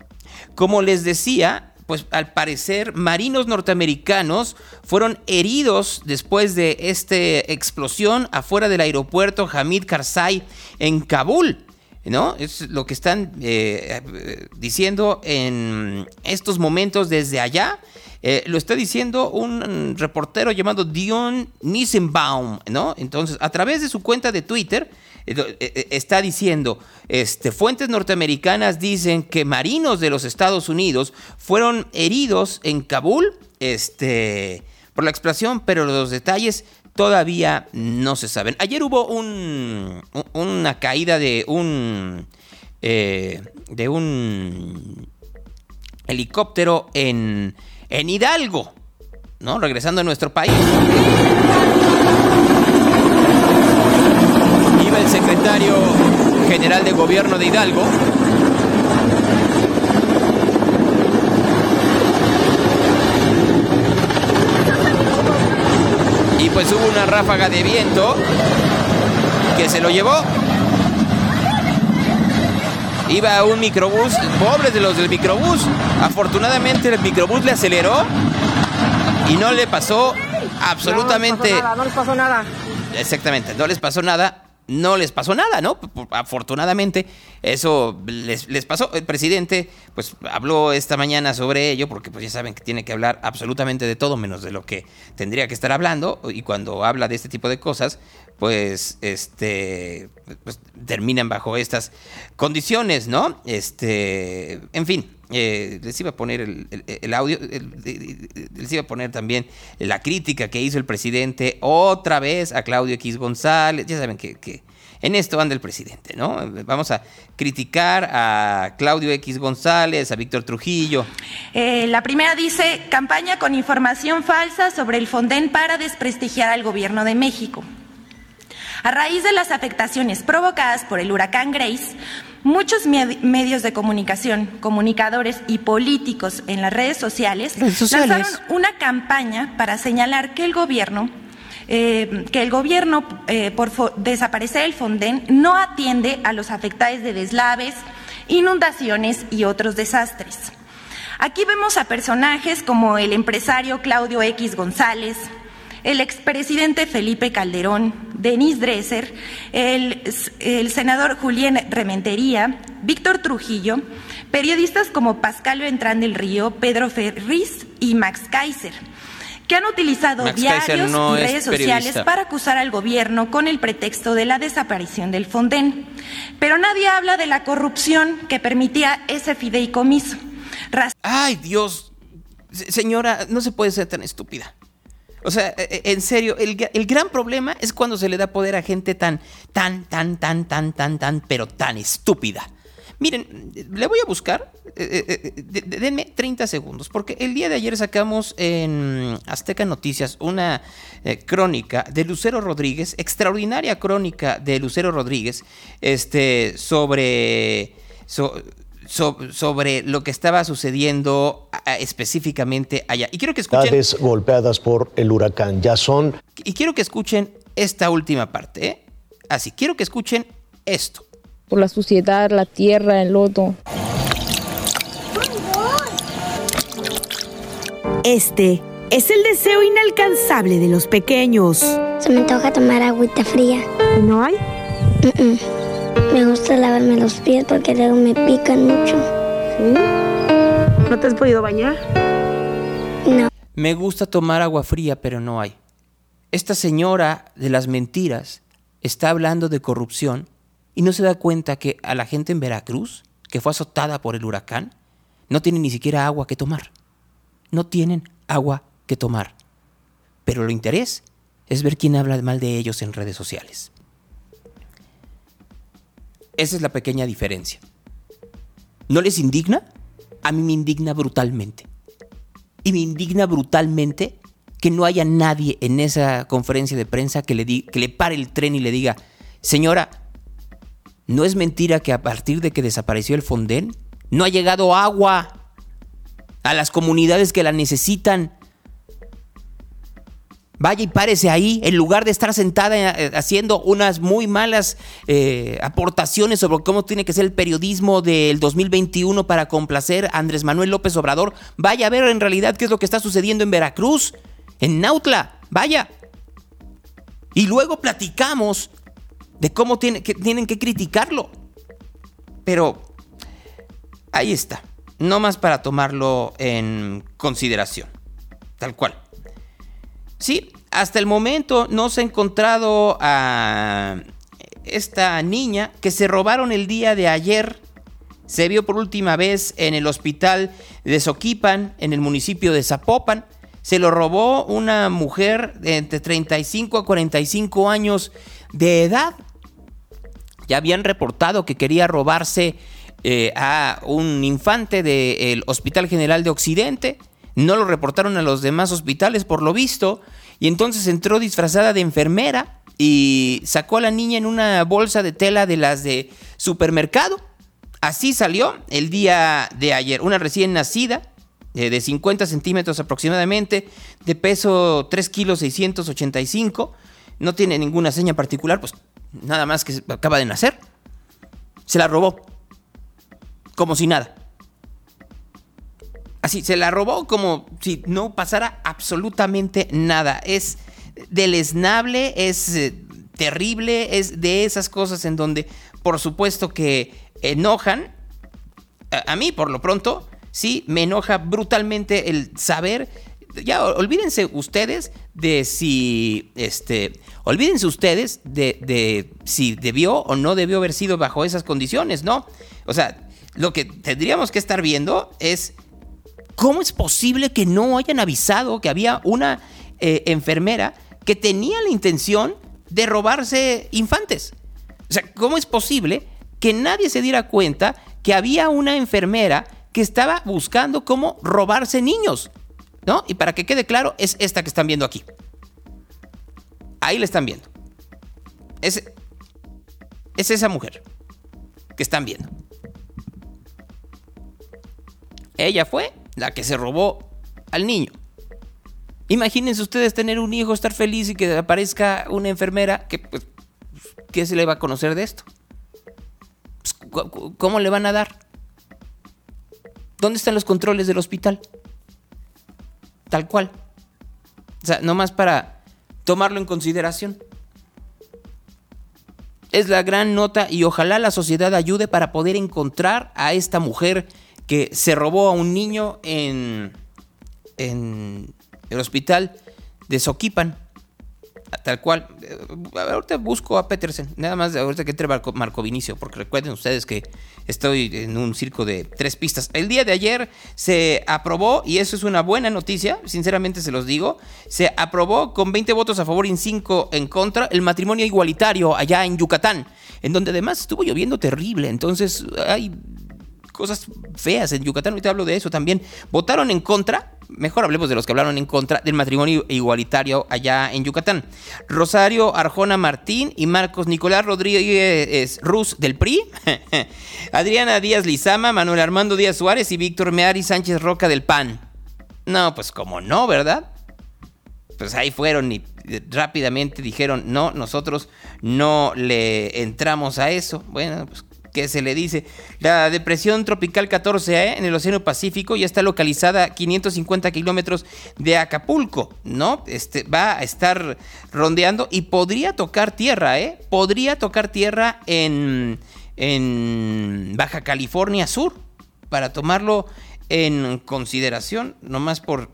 Como les decía, pues al parecer marinos norteamericanos fueron heridos después de esta explosión afuera del aeropuerto Hamid Karzai en Kabul. ¿No? Es lo que están eh, diciendo en estos momentos desde allá. Eh, lo está diciendo un reportero llamado Dion Nissenbaum, ¿no? Entonces, a través de su cuenta de Twitter, eh, está diciendo, este, fuentes norteamericanas dicen que marinos de los Estados Unidos fueron heridos en Kabul, este, por la explosión, pero los detalles todavía no se saben. Ayer hubo una caída de un, de un helicóptero en en Hidalgo, ¿no? Regresando a nuestro país. Iba el secretario general de gobierno de Hidalgo. Pues hubo una ráfaga de viento que se lo llevó. Iba un microbús, pobres de los del microbús. Afortunadamente el microbús le aceleró y no le pasó absolutamente... No, no les pasó nada, Exactamente, no les pasó nada no les pasó nada, ¿no? Afortunadamente, eso les, les, pasó. El presidente, pues, habló esta mañana sobre ello, porque pues ya saben que tiene que hablar absolutamente de todo, menos de lo que tendría que estar hablando. Y cuando habla de este tipo de cosas, pues este pues, terminan bajo estas condiciones, ¿no? Este, en fin, eh, les iba a poner el, audio, les iba a poner también la crítica que hizo el presidente otra vez a Claudio X González. Ya saben que, que en esto anda el presidente, ¿no? Vamos a criticar a Claudio X González, a Víctor Trujillo. Eh, la primera dice, campaña con información falsa sobre el Fonden para desprestigiar al gobierno de México. A raíz de las afectaciones provocadas por el huracán Grace, muchos medios de comunicación, comunicadores y políticos en las redes sociales, lanzaron una campaña para señalar que el gobierno eh, que el gobierno, eh, por desaparecer el Fonden, no atiende a los afectados de deslaves, inundaciones y otros desastres. Aquí vemos a personajes como el empresario Claudio X González, el expresidente Felipe Calderón, Denis Dresser, el, el, senador Julián Rementería, Víctor Trujillo, periodistas como Pascal Ventrán del Río, Pedro Ferriz y Max Kaiser que han utilizado diarios y redes sociales para acusar al gobierno con el pretexto de la desaparición del Fonden. Pero nadie habla de la corrupción que permitía ese fideicomiso. Ay, Dios. Señora, no se puede ser tan estúpida. O sea, e, e, en serio, el, el, gran problema es cuando se le da poder a gente tan, tan, tan, tan, tan, tan, tan, pero tan estúpida. Miren, le voy a buscar, eh, eh, eh, denme 30 segundos, porque el día de ayer sacamos en Azteca Noticias una crónica de Lucero Rodríguez, extraordinaria crónica de Lucero Rodríguez, este, sobre... sobre lo que estaba sucediendo específicamente allá. Y quiero que escuchen. golpeadas por el huracán ya son. Y quiero que escuchen esta última parte. Así, quiero que escuchen esto por la suciedad, la tierra, el lodo. Este es el deseo inalcanzable de los pequeños. Se me toca tomar agüita fría. ¿No hay? Me gusta lavarme los pies porque luego me pican mucho. ¿No te has podido bañar? No. Me gusta tomar agua fría, pero no hay. Esta señora de las mentiras está hablando de corrupción y no se da cuenta que a la gente en Veracruz, que fue azotada por el huracán, no tienen ni siquiera agua que tomar. No tienen agua que tomar. Pero lo interés es ver quién habla mal de ellos en redes sociales. Esa es la pequeña diferencia. ¿No les indigna? A mí me indigna brutalmente. Y me indigna brutalmente que no haya nadie en esa conferencia de prensa que le, que le pare el tren y le diga, señora, no es mentira que a partir de que desapareció el Fonden, no ha llegado agua a las comunidades que la necesitan. Vaya y párese ahí, en lugar de estar sentada eh, haciendo unas muy malas eh, aportaciones sobre cómo tiene que ser el periodismo del 2021 para complacer a Andrés Manuel López Obrador. Vaya a ver en realidad qué es lo que está sucediendo en Veracruz, en Nautla. Vaya. Y luego platicamos de cómo tienen que criticarlo. Pero ahí está, no más para tomarlo en consideración, tal cual. Sí, hasta el momento no se ha encontrado a esta niña que se robaron el día de ayer. Se vio por última vez en el hospital de Soquipan, en el municipio de Zapopan. Se lo robó una mujer de entre 35 a 45 años de edad ya habían reportado que quería robarse eh, a un infante del Hospital General de Occidente. No lo reportaron a los demás hospitales, por lo visto. Y entonces entró disfrazada de enfermera y sacó a la niña en una bolsa de tela de las de supermercado. Así salió el día de ayer. Una recién nacida, eh, de 50 centímetros aproximadamente, de peso 3 kilos 685. No tiene ninguna seña particular, pues nada más que acaba de nacer, se la robó. Como si nada. Así, se la robó como si no pasara absolutamente nada. Es deleznable, es eh, terrible, es de esas cosas en donde, por supuesto que enojan. A, a mí, por lo pronto, sí, me enoja brutalmente el saber ya olvídense ustedes de si, este, olvídense ustedes de, si debió o no debió haber sido bajo esas condiciones, ¿no? O sea, lo que tendríamos que estar viendo es cómo es posible que no hayan avisado que había una eh, enfermera que tenía la intención de robarse infantes. O sea, ¿cómo es posible que nadie se diera cuenta que había una enfermera que estaba buscando cómo robarse niños? ¿no? Y para que quede claro, es esta que están viendo aquí. Ahí la están viendo. Es, es esa mujer que están viendo. Ella fue la que se robó al niño. Imagínense ustedes tener un hijo, estar feliz y que aparezca una enfermera que, pues, ¿qué se le va a conocer de esto? Pues, ¿Cómo le van a dar? ¿Dónde están los controles del hospital? Tal cual. O sea, nomás para tomarlo en consideración. Es la gran nota y ojalá la sociedad ayude para poder encontrar a esta mujer que se robó a un niño en, en el hospital de Soquipan. Tal cual. Eh, ahorita busco a Petersen. Nada más ahorita que entre Marco, Vinicio. Porque recuerden ustedes que estoy en un circo de tres pistas. El día de ayer se aprobó, y eso es una buena noticia, sinceramente se los digo. Se aprobó con 20 votos a favor y 5 en contra el matrimonio igualitario allá en Yucatán. En donde además estuvo lloviendo terrible. Entonces hay cosas feas en Yucatán. Ahorita hablo de eso también. Votaron en contra mejor hablemos de los que hablaron en contra del matrimonio igualitario allá en Yucatán. Rosario Arjona Martín y Marcos Nicolás Rodríguez Ruz del PRI, [LAUGHS] Adriana Díaz Lizama, Manuel Armando Díaz Suárez y Víctor Meari Sánchez Roca del PAN. No, pues como no, ¿verdad? Pues ahí fueron y rápidamente dijeron, no, nosotros no le entramos a eso. Bueno, pues que se le dice. La depresión tropical 14A ¿eh? en el Océano Pacífico ya está localizada a 550 kilómetros de Acapulco, ¿no? Este, va a estar rondeando y podría tocar tierra, ¿eh? Podría tocar tierra en, en Baja California Sur, para tomarlo en consideración, nomás por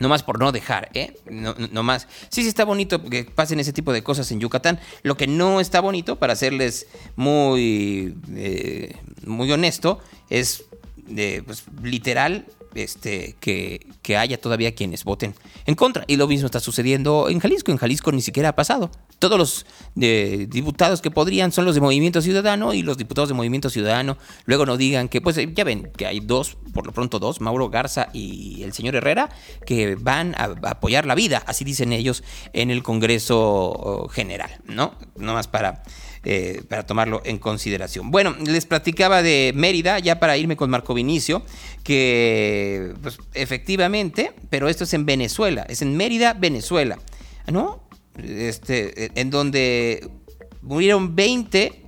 no más por no dejar, ¿eh? No, más. Sí, sí está bonito que pasen ese tipo de cosas en Yucatán. Lo que no está bonito, para serles muy, eh, muy honesto, es de, pues, literal este, que, haya todavía quienes voten en contra. Y lo mismo está sucediendo en Jalisco. En Jalisco ni siquiera ha pasado. Todos los eh, diputados que podrían son los de Movimiento Ciudadano y los diputados de Movimiento Ciudadano luego no digan que, pues ya ven que hay dos, por lo pronto dos, Mauro Garza y el señor Herrera, que van a, apoyar la vida, así dicen ellos, en el Congreso oh, General, ¿no? No más para eh, para tomarlo en consideración. Bueno, les platicaba de Mérida, ya para irme con Marco Vinicio, que pues, efectivamente, pero esto es en Venezuela, es en Mérida, Venezuela, ¿no? Este, en donde murieron 20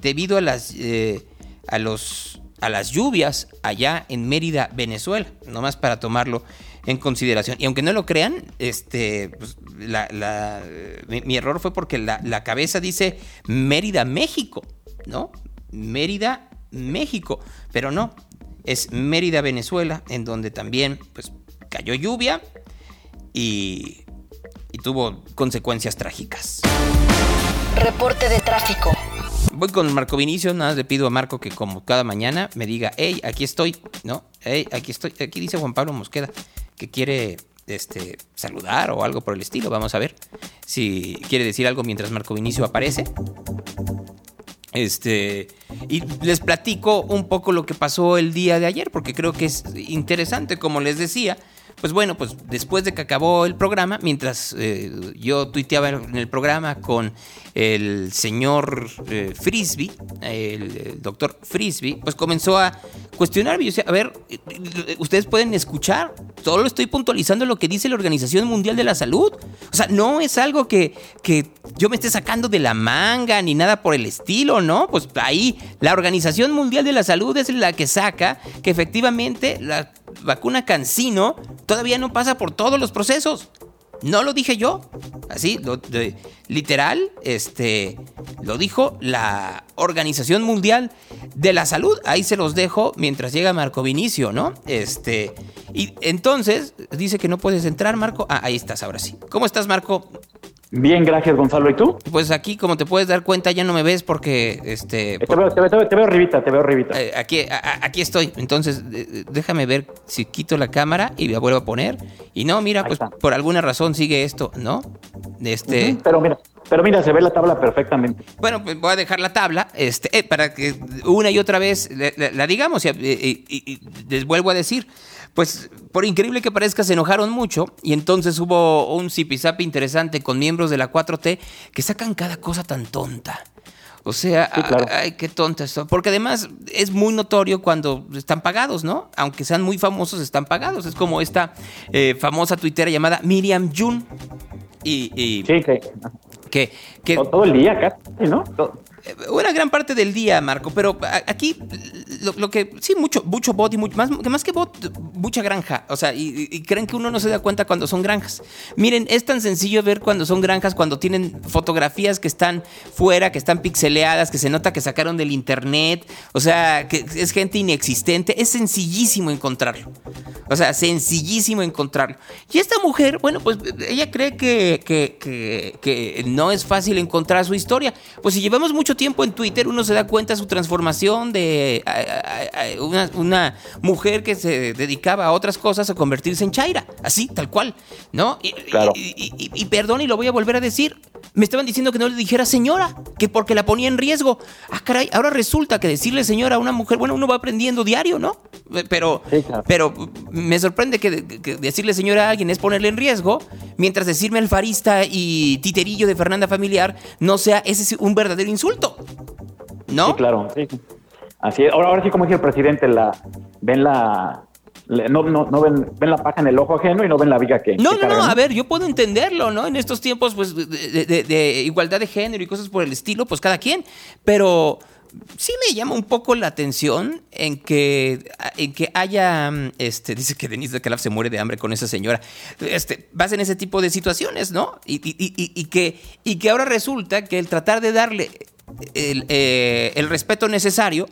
debido a las, eh, a los, a las lluvias allá en Mérida, Venezuela, nomás para tomarlo en consideración. Y aunque no lo crean, este, pues, la, mi, error fue porque la, cabeza dice Mérida, México, ¿no? Mérida, México, pero no, es Mérida, Venezuela, en donde también pues, cayó lluvia y, y tuvo consecuencias trágicas. Reporte de tráfico. Voy con Marco Vinicio, nada más le pido a Marco que como cada mañana me diga, hey, aquí estoy, ¿no? Hey, aquí estoy, aquí dice Juan Pablo Mosqueda, que quiere este, saludar o algo por el estilo. Vamos a ver si quiere decir algo mientras Marco Vinicio aparece. Este, y les platico un poco lo que pasó el día de ayer, porque creo que es interesante, como les decía. Pues bueno, pues después de que acabó el programa, mientras eh, yo tuiteaba en el programa con el señor eh, Frisby, el, doctor Frisby, pues comenzó a cuestionarme. Yo decía, a ver, ustedes pueden escuchar, solo estoy puntualizando lo que dice la Organización Mundial de la Salud. O sea, no es algo que, que yo me esté sacando de la manga ni nada por el estilo, ¿no? Pues ahí la Organización Mundial de la Salud es la que saca que efectivamente la vacuna Cancino todavía no pasa por todos los procesos. No lo dije yo, así, literal, este, lo dijo la Organización Mundial de la Salud. Ahí se los dejo mientras llega Marco Vinicio, ¿no? Este, y entonces dice que no puedes entrar, Marco. Ah, ahí estás, ahora sí. ¿Cómo estás, Marco? Bien, gracias Gonzalo. ¿Y tú? Pues aquí, como te puedes dar cuenta, ya no me ves porque... este. Te, veo, te, veo, te veo, arribita, te veo arribita. Eh, aquí, aquí estoy. Entonces, déjame ver si quito la cámara y la vuelvo a poner. Y no, mira, pues por alguna razón sigue esto, ¿no? Este... pero mira, pero mira, se ve la tabla perfectamente. Bueno, pues voy a dejar la tabla este, eh, para que una y otra vez la, digamos y, les vuelvo a decir. Pues por increíble que parezca, se enojaron mucho y entonces hubo un zipizape interesante con miembros de la 4T que sacan cada cosa tan tonta. O sea, ay, qué tonta esto. Porque además es muy notorio cuando están pagados, ¿no? Aunque sean muy famosos, están pagados. Es como esta eh, famosa tuitera llamada Miriam Jun. Y, y sí, que, que, todo el día casi, ¿no? una gran parte del día, Marco, pero aquí lo, que sí, mucho, mucho bot y mucho, más, más que bot, mucha granja. O sea, y, creen que uno no se da cuenta cuando son granjas. Miren, es tan sencillo ver cuando son granjas, cuando tienen fotografías que están fuera, que están pixeleadas, que se nota que sacaron del internet. O sea, que es gente inexistente. Es sencillísimo encontrarlo. O sea, sencillísimo encontrarlo. Y esta mujer, bueno, pues ella cree que, que, que no es fácil encontrar su historia. Pues si llevamos mucho tiempo en Twitter uno se da cuenta su transformación de una, mujer que se dedicaba a otras cosas a convertirse en Chaira, así, tal cual, ¿no? Y, y, perdón, y lo voy a volver a decir, me estaban diciendo que no le dijera señora, que porque la ponía en riesgo. Ah, caray, ahora resulta que decirle señora a una mujer, bueno, uno va aprendiendo diario, ¿no? Pero, pero me sorprende que, decirle señora a alguien es ponerle en riesgo, mientras decirme alfarista y titerillo de Fernanda Familiar no sea ese un verdadero insulto. ¿No? Sí, claro, sí. Así Ahora, ahora sí, como dice el presidente, la, ven la, no, no, no ven, ven, la paja en el ojo ajeno y no ven la viga que. No, no, no, a ver, yo puedo entenderlo, ¿no? En estos tiempos, pues, de, igualdad de género y cosas por el estilo, pues cada quien. Pero sí me llama un poco la atención en que, en que haya, este, dice que Denise de Calaf se muere de hambre con esa señora. Este, vas en ese tipo de situaciones, ¿no? Y, y, que, y que ahora resulta que el tratar de darle el, eh, el respeto necesario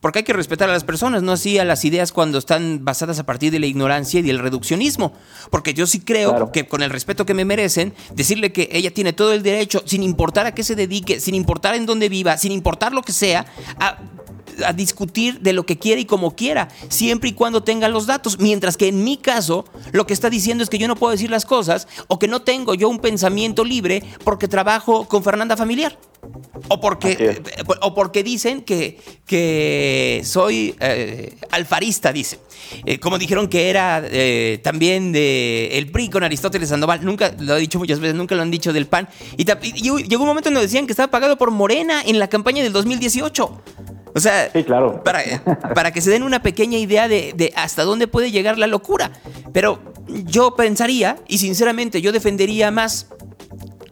porque hay que respetar a las personas, no así a las ideas cuando están basadas a partir de la ignorancia y del reduccionismo. Porque yo sí creo que con el respeto que me merecen, decirle que ella tiene todo el derecho, sin importar a qué se dedique, sin importar en dónde viva, sin importar lo que sea, a a discutir de lo que quiera y como quiera, siempre y cuando tenga los datos. Mientras que en mi caso, lo que está diciendo es que yo no puedo decir las cosas o que no tengo yo un pensamiento libre porque trabajo con Fernanda Familiar. O porque, o porque dicen que, que soy eh, alfarista, dice. Eh, como dijeron que era eh, también de el PRI con Aristóteles Sandoval. Nunca, lo he dicho muchas veces, nunca lo han dicho del PAN. Y, y llegó un momento en donde decían que estaba pagado por Morena en la campaña del 2018. O sea, claro. para, que se den una pequeña idea de, hasta dónde puede llegar la locura. Pero yo pensaría, y sinceramente yo defendería más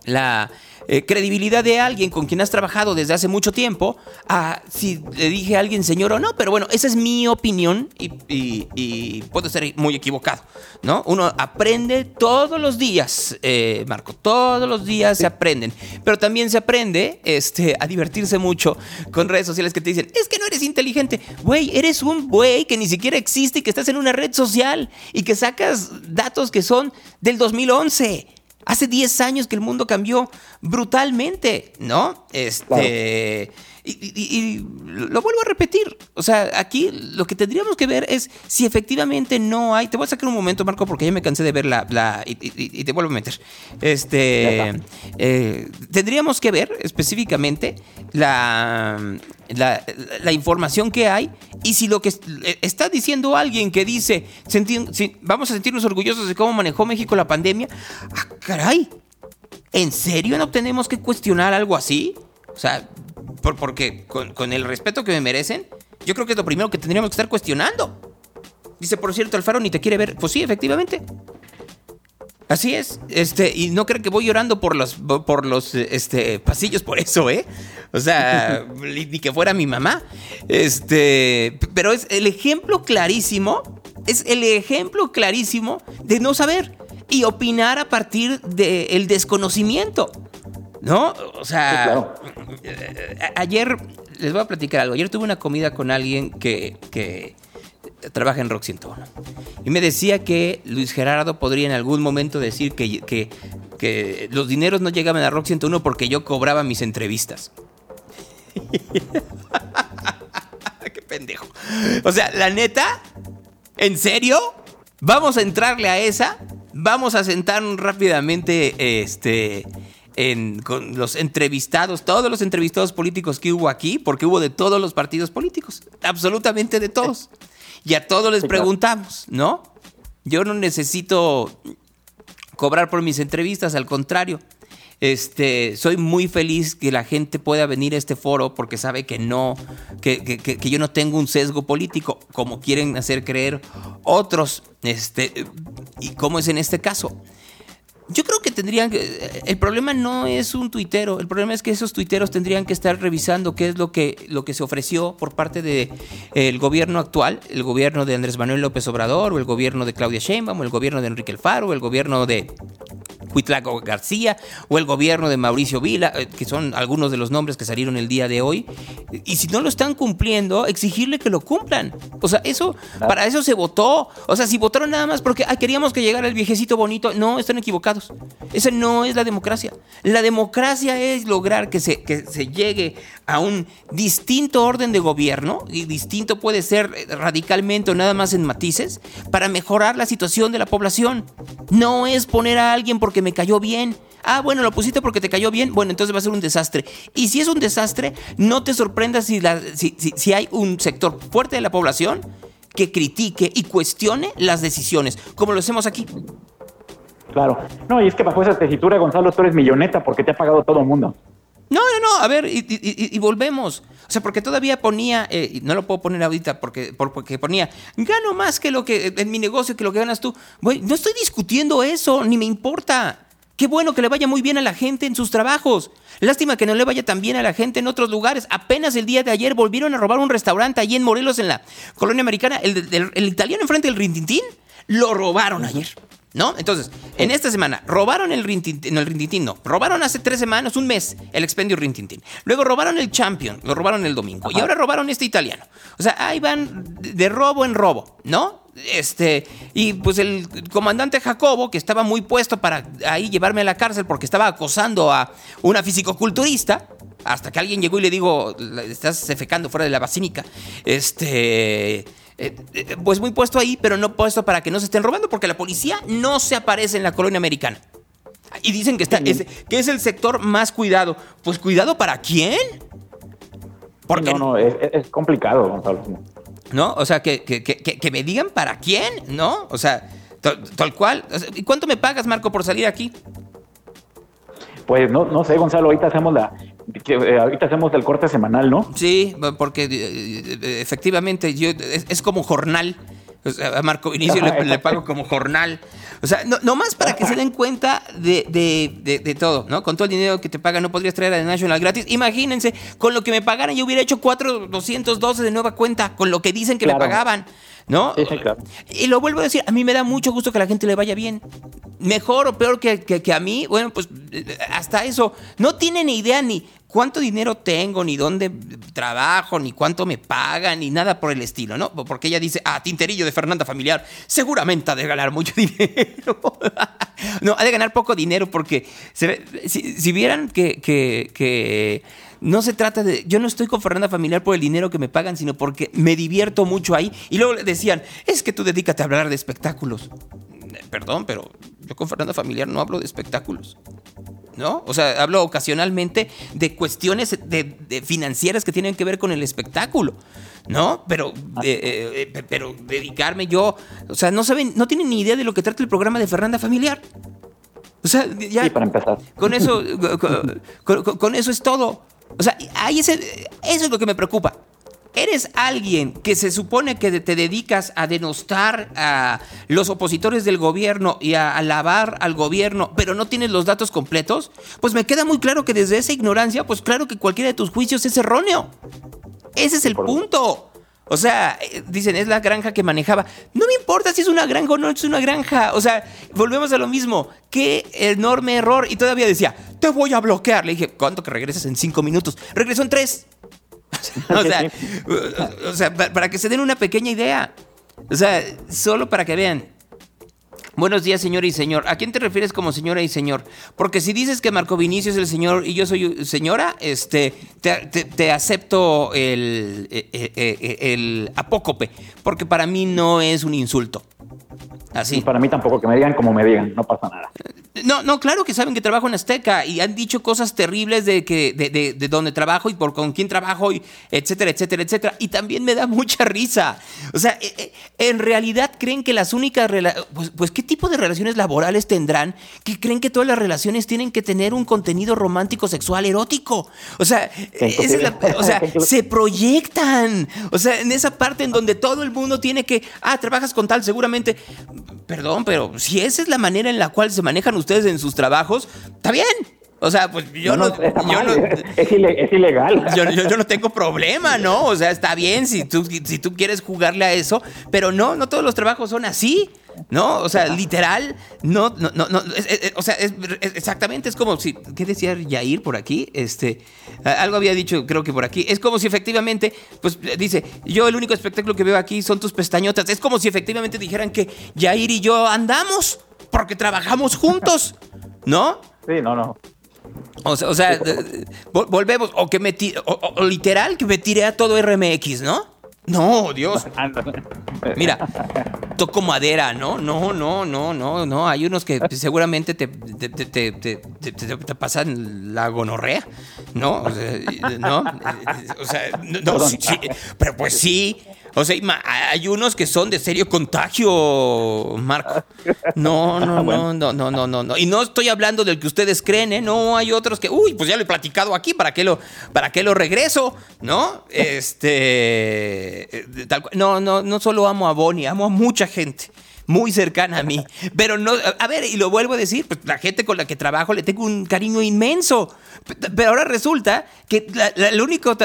la eh, credibilidad de alguien con quien has trabajado desde hace mucho tiempo a si le dije a alguien señor o no. Pero bueno, esa es mi opinión y, y, puedo ser muy equivocado, ¿no? Uno aprende todos los días, eh, Marco, todos los días se aprenden. Pero también se aprende este, a divertirse mucho con redes sociales que te dicen, es que no eres inteligente. Güey, eres un güey que ni siquiera existe y que estás en una red social y que sacas datos que son del 2011. Hace 10 años que el mundo cambió brutalmente, ¿no? Este. Y, lo vuelvo a repetir. O sea, aquí lo que tendríamos que ver es si efectivamente no hay. Te voy a sacar un momento, Marco, porque ya me cansé de ver la. y, te vuelvo a meter. Este. Eh, tendríamos que ver específicamente la, la, información que hay y si lo que está diciendo alguien que dice vamos a sentirnos orgullosos de cómo manejó México la pandemia. ¡Ah, caray! ¿En serio no tenemos que cuestionar algo así? O sea, porque con, el respeto que me merecen, yo creo que es lo primero que tendríamos que estar cuestionando. Dice, por cierto, Alfaro ni te quiere ver. Pues sí, efectivamente. Así es. Este, y no creo que voy llorando por los, por los este, pasillos por eso, ¿eh? O sea, ni que fuera mi mamá. Este, pero es el ejemplo clarísimo, es el ejemplo clarísimo de no saber y opinar a partir del desconocimiento. ¿No? O sea, ayer les voy a platicar algo. Ayer tuve una comida con alguien que, trabaja en Rock 101. Y me decía que Luis Gerardo podría en algún momento decir que, que, que los dineros no llegaban a Rock 101 porque yo cobraba mis entrevistas. [LAUGHS] Qué pendejo. O sea, la neta, ¿en serio? ¿Vamos a entrarle a esa? Vamos a sentarnos rápidamente este, con los entrevistados, todos los entrevistados políticos que hubo aquí, porque hubo de todos los partidos políticos, absolutamente de todos. [LAUGHS] y a todos les preguntamos, ¿no? Yo no necesito cobrar por mis entrevistas, al contrario. Este, soy muy feliz que la gente pueda venir a este foro porque sabe que no, que, que, que yo no tengo un sesgo político, como quieren hacer creer otros. Este, y como es en este caso. Yo creo que tendrían que. El problema no es un tuitero. El problema es que esos tuiteros tendrían que estar revisando qué es lo que, lo que se ofreció por parte del de, gobierno actual, el gobierno de Andrés Manuel López Obrador, o el gobierno de Claudia Sheinbaum, o el gobierno de Enrique Alfaro, o el gobierno de Huitlaco García o el gobierno de Mauricio Vila, eh, que son algunos de los nombres que salieron el día de hoy. Y si no lo están cumpliendo, exigirle que lo cumplan. O sea, eso, para eso se votó. O sea, si votaron nada más porque queríamos que llegara el viejecito bonito, no, están equivocados. Esa no es la democracia. La democracia es lograr que se, que se llegue a un distinto orden de gobierno, y distinto puede ser radicalmente o nada más en matices, para mejorar la situación de la población. No es poner a alguien porque me cayó bien. Ah, bueno, lo pusiste porque te cayó bien. Bueno, entonces va a ser un desastre. Y si es un desastre, no te sorprendas si, la, si, si, si hay un sector fuerte de la población que critique y cuestione las decisiones, como lo hacemos aquí. Claro. No, y es que bajo esa tesitura, Gonzalo, tú eres milloneta porque te ha pagado todo el mundo. No, no, no, a ver, y, y, volvemos. O sea, porque todavía ponía, eh, no lo puedo poner ahorita porque, porque ponía, gano más que lo que en mi negocio que lo que ganas tú. No estoy discutiendo eso, ni me importa. Qué bueno que le vaya muy bien a la gente en sus trabajos. Lástima que no le vaya tan bien a la gente en otros lugares. Apenas el día de ayer volvieron a robar un restaurante allí en Morelos, en la colonia americana. El, el, el italiano enfrente del Rintintín lo robaron ayer. ¿No? Entonces, en esta semana, robaron el Rintintín, no, el Rintintín no, robaron hace tres semanas, un mes, el expendio Rintintín. Luego robaron el Champion, lo robaron el domingo. Ajá. Y ahora robaron este italiano. O sea, ahí van de robo en robo, ¿no? Este, y pues el comandante Jacobo, que estaba muy puesto para ahí llevarme a la cárcel porque estaba acosando a una fisicoculturista, hasta que alguien llegó y le digo, estás defecando fuera de la basílica. Este eh, eh, pues muy puesto ahí, pero no puesto para que no se estén robando, porque la policía no se aparece en la colonia americana. Y dicen que, está, es, que es el sector más cuidado. Pues cuidado para quién? Porque, no, no, es, es complicado, Gonzalo. ¿No? O sea, que, que, que, que, me digan para quién, ¿no? O sea, tal, tal cual. ¿Y cuánto me pagas, Marco, por salir aquí? Pues no, no sé, Gonzalo, ahorita hacemos la, que, eh, ahorita hacemos el corte semanal, ¿no? Sí, porque eh, efectivamente yo, es, es, como jornal. O sea, a Marco Vinicio le, [LAUGHS] le, pago como jornal. O sea, no, no más para que se den cuenta de, de, de, de, todo, ¿no? Con todo el dinero que te pagan, no podrías traer a The National gratis. Imagínense, con lo que me pagaran, yo hubiera hecho 4,212 de nueva cuenta, con lo que dicen que claro. me pagaban. ¿No? Sí, claro. Y lo vuelvo a decir, a mí me da mucho gusto que a la gente le vaya bien. Mejor o peor que, que, que, a mí, bueno, pues hasta eso. No tienen ni idea ni cuánto dinero tengo, ni dónde trabajo, ni cuánto me pagan, ni nada por el estilo, ¿no? Porque ella dice, ah, Tinterillo de Fernanda Familiar, seguramente ha de ganar mucho [LAUGHS] dinero. no, ha de ganar poco dinero porque se, si, si, vieran que, que no se trata de. Yo no estoy con Fernanda Familiar por el dinero que me pagan, sino porque me divierto mucho ahí. Y luego le decían, es que tú dedícate a hablar de espectáculos. Perdón, pero yo con Fernanda Familiar no hablo de espectáculos. ¿No? O sea, hablo ocasionalmente de cuestiones de, de financieras que tienen que ver con el espectáculo. ¿No? Pero, eh, eh, pero dedicarme yo. O sea, no saben, no tienen ni idea de lo que trata el programa de Fernanda Familiar. O sea, ya. Sí, para empezar. Con eso, [LAUGHS] con, con, con, eso es todo. O sea, ahí es el, eso es lo que me preocupa. Eres alguien que se supone que te dedicas a denostar a los opositores del gobierno y a alabar al gobierno, pero no tienes los datos completos, pues me queda muy claro que desde esa ignorancia, pues claro que cualquiera de tus juicios es erróneo. Ese es el punto. O sea, dicen, es la granja que manejaba. No me importa si es una granja o no es una granja. O sea, volvemos a lo mismo. Qué enorme error. Y todavía decía, te voy a bloquear. Le dije, ¿cuánto que regresas en cinco minutos? Regresó en tres. [LAUGHS] o sea, o sea, para que se den una pequeña idea. O sea, solo para que vean. Buenos días, señora y señor. ¿A quién te refieres como señora y señor? Porque si dices que Marco Vinicio es el señor y yo soy señora, este, te, te, te acepto el, el, el, el, apócope, porque para mí no es un insulto. Así. Y para mí tampoco, que me digan como me digan, no pasa nada. No, no, claro que saben que trabajo en Azteca y han dicho cosas terribles de que de, de, de donde trabajo y por con quién trabajo, y etcétera, etcétera, etcétera. Y también me da [LAUGHS] mucha risa. O sea, eh, eh, en realidad creen que las únicas pues, pues qué tipo de relaciones laborales tendrán que creen que todas las relaciones tienen que tener un contenido romántico, sexual, erótico. O sea, esa es la- o sea, [LAUGHS] se proyectan. O sea, en esa parte en donde todo el mundo tiene que, ah, trabajas con tal, seguramente. Perdón, pero si esa es la manera en la cual se manejan ustedes en sus trabajos, está bien. O sea, pues yo no, yo no- es, ile- es ilegal. yo, yo- yo no tengo problema, ¿no? O sea, está bien si tú, si tú quieres jugarle a eso, pero no, no todos los trabajos son así, ¿no? O sea, literal, no, no, no, no, es- es- es- o sea, es, exactamente, es como si, ¿qué decía Yair por aquí? Este, algo había dicho, creo que por aquí, es como si efectivamente, pues dice, yo el único espectáculo que veo aquí son tus pestañotas, es como si efectivamente dijeran que Yair y yo andamos porque trabajamos juntos, ¿no? Sí, no, no. O sea, o sea, de- vol- volvemos, o que me o- o literal que me tiré a todo RMX, ¿no? No, Dios. [LAUGHS] Mira, toco madera, ¿no? No, no, no, no, no. Hay unos que seguramente te, te, te, te- te- te- te- te pasan la gonorrea, ¿no? O sea, ¿no? [LAUGHS] O sea, no, sí, pero pues sí. O sea, hay unos que son de serio contagio, Marco. [LAUGHS] No, no, no, no, no, no, no, no. Y no estoy hablando del que ustedes creen, ¿eh? No, hay otros que, uy, pues ya lo he platicado aquí, ¿para qué lo, para qué lo regreso? ¿No? Este, eh, tal no, no, no solo amo a Bonnie, amo a mucha gente. Muy cercana a mí. Pero no, a ver, y lo vuelvo a decir, pues la gente con la que trabajo le tengo un cariño inmenso. Pero ahora resulta que la, la- único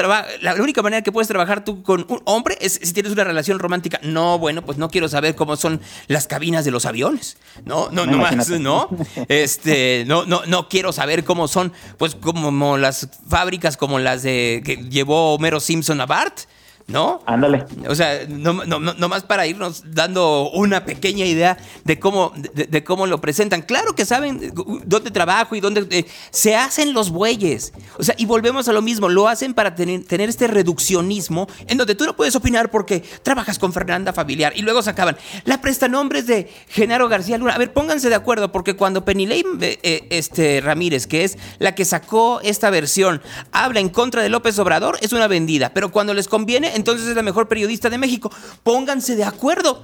única manera que puedes trabajar tú con un hombre es si tienes una relación romántica. No, bueno, pues no quiero saber cómo son las cabinas de los aviones. No, no, No, no más. ¿no? Este, no, no, no quiero saber cómo son, pues como las fábricas como las de que llevó Homero Simpson a Bart. ¿No? Ándale. O sea, no, no, no, nomás para irnos dando una pequeña idea de cómo, de, de cómo lo presentan. Claro que saben dónde trabajo y dónde eh, se hacen los bueyes. O sea, y volvemos a lo mismo, lo hacen para tener, tener este reduccionismo en donde tú no puedes opinar porque trabajas con Fernanda Familiar y luego se acaban. La prestanombres de Genaro García Luna. A ver, pónganse de acuerdo porque cuando Penilei eh, eh, este, Ramírez, que es la que sacó esta versión, habla en contra de López Obrador, es una vendida. Pero cuando les conviene, entonces es la mejor periodista de México. Pónganse de acuerdo.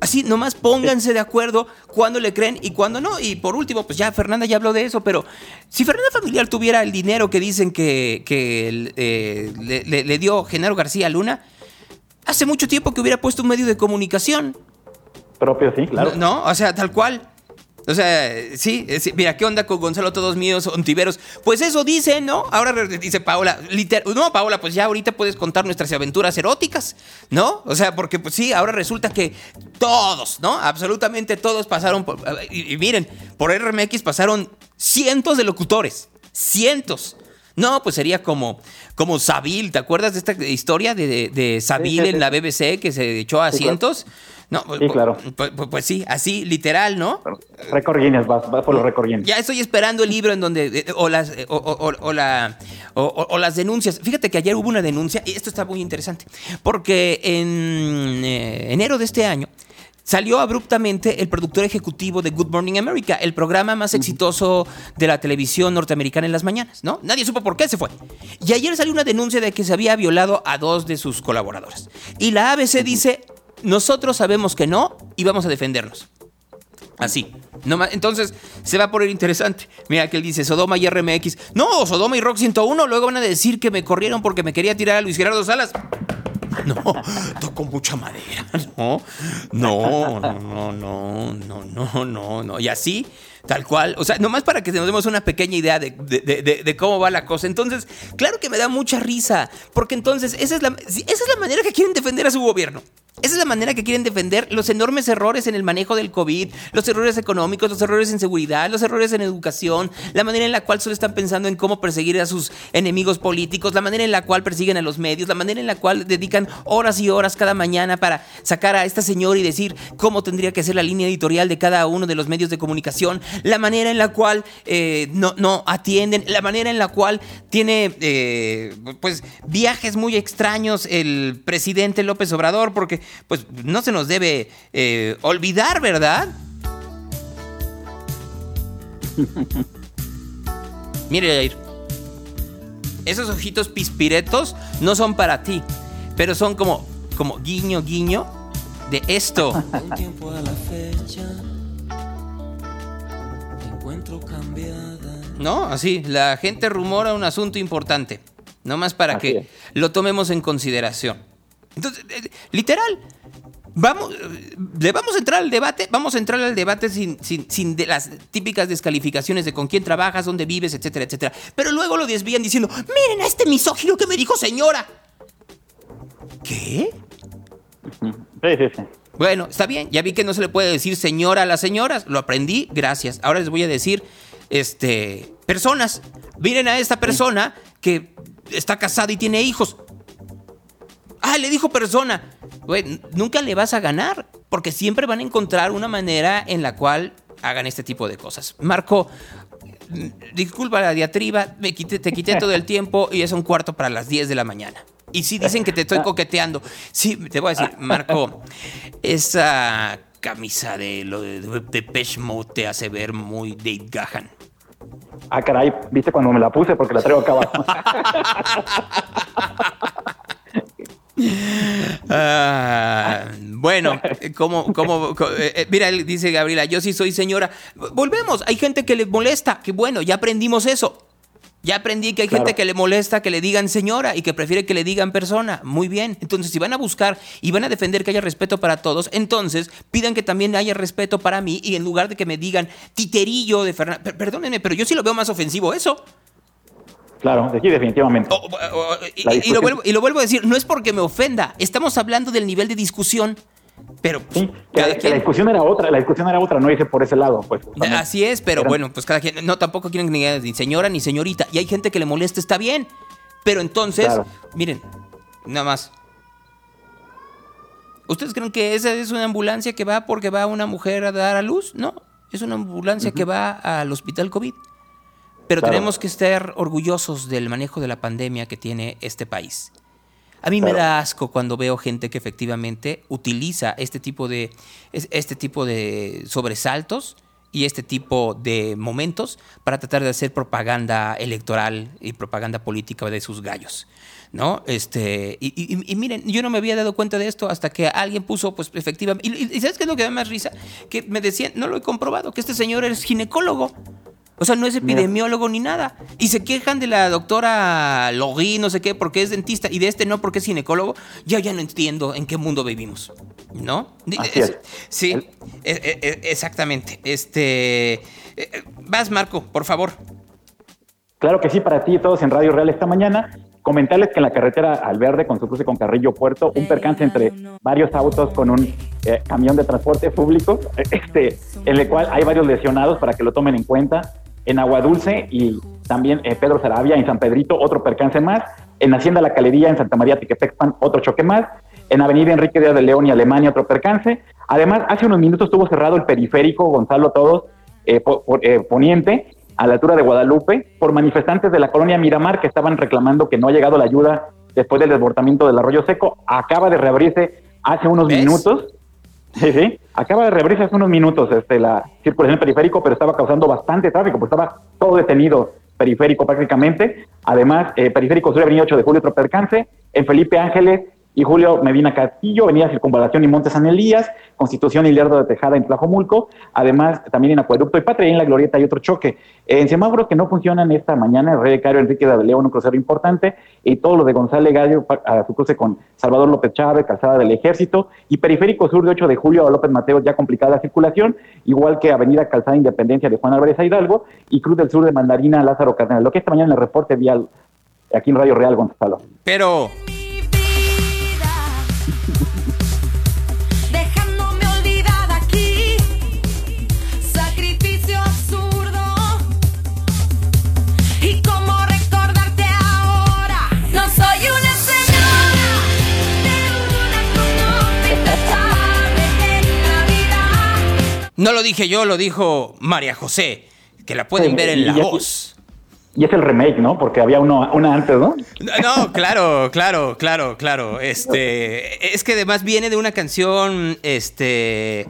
Así, nomás pónganse de acuerdo cuando le creen y cuando no. Y por último, pues ya Fernanda ya habló de eso, pero si Fernanda Familiar tuviera el dinero que dicen que, que eh, le, le- le dio Genaro García Luna, hace mucho tiempo que hubiera puesto un medio de comunicación. Propio, sí, claro. No, o sea, tal cual. O sea, sí, eh, sí, mira, ¿qué onda con Gonzalo Todos Míos, Ontiveros? Pues eso dice, ¿no? Ahora dice Paola, liter- no, Paola, pues ya ahorita puedes contar nuestras aventuras eróticas, ¿no? O sea, porque pues sí, ahora resulta que todos, ¿no? Absolutamente todos pasaron por... Y, y miren, por RMX pasaron cientos de locutores, cientos. No, pues sería como, como Sabil, ¿te acuerdas de esta historia de, de, de Sabil Sí, sí, en la BBC que se echó a Sí, claro. No, Sí, claro. pues, pues- pues sí, así, literal, ¿no? Guinness, vas, vas por los Guinness. Ya estoy esperando el libro en donde. eh, o, las, eh, o, o- o- o la, o, las denuncias. Fíjate que ayer hubo una denuncia, y esto está muy interesante. Porque en eh, enero de este año. Salió abruptamente el productor ejecutivo de Good Morning America, el programa más exitoso de la televisión norteamericana en las mañanas, ¿no? Nadie supo por qué se fue. Y ayer salió una denuncia de que se había violado a dos de sus colaboradores. Y la ABC dice, nosotros sabemos que no y vamos a defendernos. Así. No, entonces se va a poner interesante. Mira que él dice Sodoma y RMX. No, Sodoma y Rock 101. Luego van a decir que me corrieron porque me quería tirar a Luis Gerardo Salas. No, [LAUGHS] tocó mucha madera. [LAUGHS] No, no, no, no, no, no, no, no. Y así, tal cual. O sea, nomás para que nos demos una pequeña idea de, de cómo va la cosa. Entonces, claro que me da mucha risa. Porque entonces, esa es la, esa es la manera que quieren defender a su gobierno. Esa es la manera que quieren defender los enormes errores en el manejo del COVID, los errores económicos, los errores en seguridad, los errores en educación, la manera en la cual solo están pensando en cómo perseguir a sus enemigos políticos, la manera en la cual persiguen a los medios, la manera en la cual dedican horas y horas cada mañana para sacar a esta señora y decir cómo tendría que ser la línea editorial de cada uno de los medios de comunicación, la manera en la cual eh, no, no atienden, la manera en la cual tiene eh, pues viajes muy extraños el presidente López Obrador, porque pues no se nos debe eh, olvidar, ¿verdad? [LAUGHS] Mire, Jair. Esos ojitos pispiretos no son para ti, pero son como, como guiño, guiño de esto. [LAUGHS] No, así, la gente rumora un asunto importante. No más para que lo tomemos en consideración. Entonces, eh, literal, vamos, le vamos a entrar al debate, vamos a entrar al debate sin, sin, de las típicas descalificaciones de con quién trabajas, dónde vives, etcétera, etcétera. Pero luego lo desvían diciendo, miren a este misógino que me dijo señora. ¿Qué? Sí, sí, sí. Bueno, está bien, ya vi que no se le puede decir señora a las señoras, lo aprendí, gracias. Ahora les voy a decir, este, personas. Miren a esta persona que está casada y tiene hijos. Ah, le dijo persona. nunca le vas a ganar, porque siempre van a encontrar una manera en la cual hagan este tipo de cosas. Marco, disculpa la diatriba, me quité, te quité todo el tiempo y es un cuarto para las 10 de la mañana. Y si dicen que te estoy coqueteando. Sí, te voy a decir, Marco, esa camisa de lo de, de Mode te hace ver muy Dave Gahan. Ah, caray, viste cuando me la puse porque la traigo acá abajo. [LAUGHS] Ah, bueno, como, como, eh, eh, mira, dice Gabriela, yo sí soy señora. Volvemos, hay gente que le molesta, que bueno, ya aprendimos eso. Ya aprendí que hay gente que le molesta que le digan señora y que prefiere que le digan persona. Muy bien. Entonces, si van a buscar y van a defender que haya respeto para todos, entonces pidan que también haya respeto para mí y en lugar de que me digan titerillo de Fernando. Perdónenme, pero yo sí lo veo más ofensivo eso. Claro, sí, definitivamente. y, lo vuelvo, y lo vuelvo a decir, no es porque me ofenda, estamos hablando del nivel de discusión pero sí, la discusión era otra, la discusión era otra, no hice por ese lado, pues. Así es, pero bueno, pues cada quien, no, tampoco quieren ni señora ni señorita, y hay gente que le molesta, está bien, pero entonces, miren, nada más. ¿Ustedes creen que esa es una ambulancia que va porque va una mujer a dar a luz? No, es una ambulancia que va al hospital COVID. Pero tenemos que estar orgullosos del manejo de la pandemia que tiene este país. A mí me da asco cuando veo gente que efectivamente utiliza este tipo de, este tipo de sobresaltos y este tipo de momentos para tratar de hacer propaganda electoral y propaganda política de sus gallos. ¿No? Este, y, miren, yo no me había dado cuenta de esto hasta que alguien puso, pues efectivamente. Y, ¿sabes qué es lo que da más risa? Que me decían, no lo he comprobado, que este señor es ginecólogo. O sea, no es epidemiólogo ni nada. Y se quejan de la doctora Logui, no sé qué, porque es dentista, y de este no, porque es ginecólogo. Yo ya no entiendo en qué mundo vivimos. ¿No? Sí, e, e, e, exactamente. Este. Vas, Marco, por favor. Claro que sí, para ti y todos en Radio Real esta mañana. Comentarles que en la carretera al verde, con su cruce con Carrillo Puerto, un percance entre varios autos con un eh, camión de transporte público, este, en el cual hay varios lesionados para que lo tomen en cuenta en Agua Dulce y también en Pedro Sarabia, en San Pedrito, otro percance más, en Hacienda La Calería, en Santa María Tiquetexpan, otro choque más, en Avenida Enrique Díaz de León y Alemania, otro percance. Además, hace unos minutos estuvo cerrado el periférico Gonzalo Todos eh, eh, Poniente, a la altura de Guadalupe, por manifestantes de la colonia Miramar que estaban reclamando que no ha llegado la ayuda después del desbordamiento del arroyo seco. Acaba de reabrirse hace unos minutos Sí, sí. Acaba de reabrirse hace unos minutos este, la circulación periférico, pero estaba causando bastante tráfico, pues estaba todo detenido periférico prácticamente. Además, eh, periférico sur, avenida 8 de julio, otro percance. En Felipe Ángeles, y Julio Medina Castillo, Avenida Circunvalación y Montes San Elías, Constitución y Lerdo de Tejada en Tlajomulco, además también en Acueducto y Patria y en La Glorieta hay otro choque. En semáforos que no funcionan esta mañana, el Rey de Cario Enrique de León, un crucero importante, y todo lo de González Gallo a su cruce con Salvador López Chávez, Calzada del Ejército, y Periférico Sur de 8 de julio a López Mateo ya complicada la circulación, igual que Avenida Calzada Independencia de Juan Álvarez a Hidalgo y Cruz del Sur de Mandarina Lázaro Cardenal. Lo que esta mañana en el reporte vial aquí en Radio Real Gonzalo. Pero No lo dije yo, lo dijo María José, que la pueden ver en La Voz. Y es el remake, ¿no? Porque había uno, una antes, ¿no? No, claro, claro, claro, claro. Este, es que además viene de una canción, este,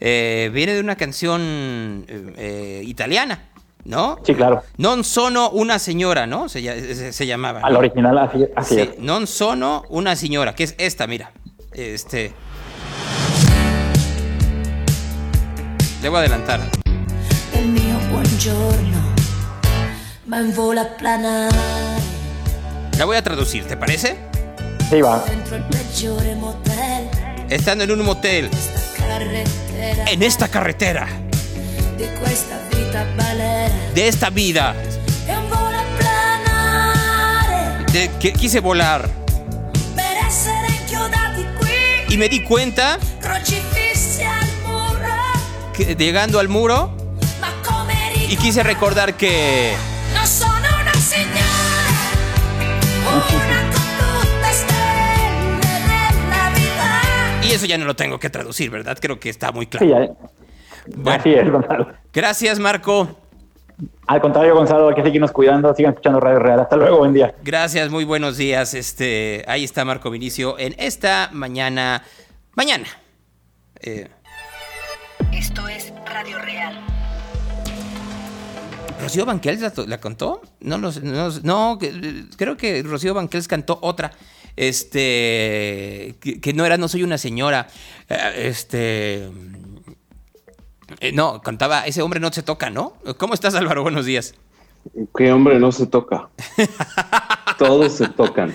eh, viene de una canción eh, italiana. ¿no? Sí, claro. Non sono una señora, ¿no? Se, se, llamaba. Al original, así, así sí, es. Non sono una señora, que es esta, mira. Este. Le voy a adelantar. El mío buongiorno va en vola planare. La voy a traducir, ¿te parece? Sí, va. Estando en un motel. En esta carretera. De esta vida. De, que quise volar. Y me di cuenta llegando al muro y quise recordar que no son una señal, una Y eso ya no lo tengo que traducir, ¿verdad? Creo que está muy claro. Sí, ¿eh? Así es, Gonzalo. Gracias, Marco. Al contrario, Gonzalo, hay que seguirnos cuidando, sigan escuchando Radio Real. Hasta luego, buen día. Gracias, muy buenos días. Este, ahí está Marco Vinicio en esta mañana. Mañana. Eh. Esto ¿Rocío Banquels la, contó? No, no, no, creo que Rocío Banquels cantó otra. Este, que, no era No soy una señora. Eh, este, eh, no, cantaba Ese hombre no se toca, ¿no? ¿Cómo estás, Álvaro? Buenos días. ¿Qué hombre no se toca? [LAUGHS] Todos se tocan.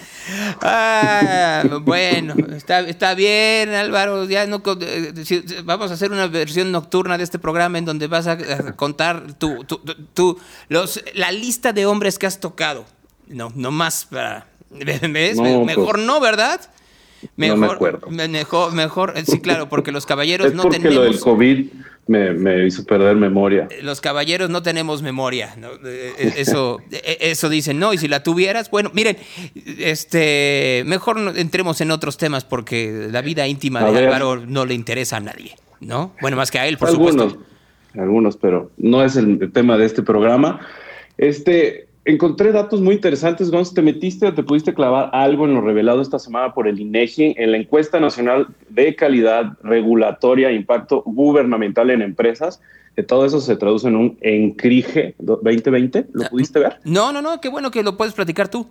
Ah, [LAUGHS] bueno, está, bien, Álvaro. Ya no, eh, vamos a hacer una versión nocturna de este programa en donde vas a, contar tu, tu, los, la lista de hombres que has tocado. No, no más para. [LAUGHS] ¿Ves? Mejor pues. no, ¿verdad? Mejor, no me acuerdo. Mejor, mejor, sí, claro, porque los caballeros es no porque tenemos. Lo del COVID me, hizo perder memoria. Los caballeros no tenemos memoria, eh, eh, eso, [LAUGHS] eh, eso dicen, ¿no? Y si la tuvieras, bueno, miren, este, mejor entremos en otros temas porque la vida íntima de Álvaro no le interesa a nadie, ¿no? Bueno, más que a él, por supuesto. Algunos, pero no es el tema de este programa. Este, encontré datos muy interesantes. Gonz, ¿te metiste o te pudiste clavar algo en lo revelado esta semana por el INEGI en la encuesta nacional de calidad regulatoria e impacto gubernamental en empresas? Que todo eso se traduce en un ENCRIGE 2020. ¿Lo pudiste ver? No, no, no. Qué bueno que lo puedes platicar tú.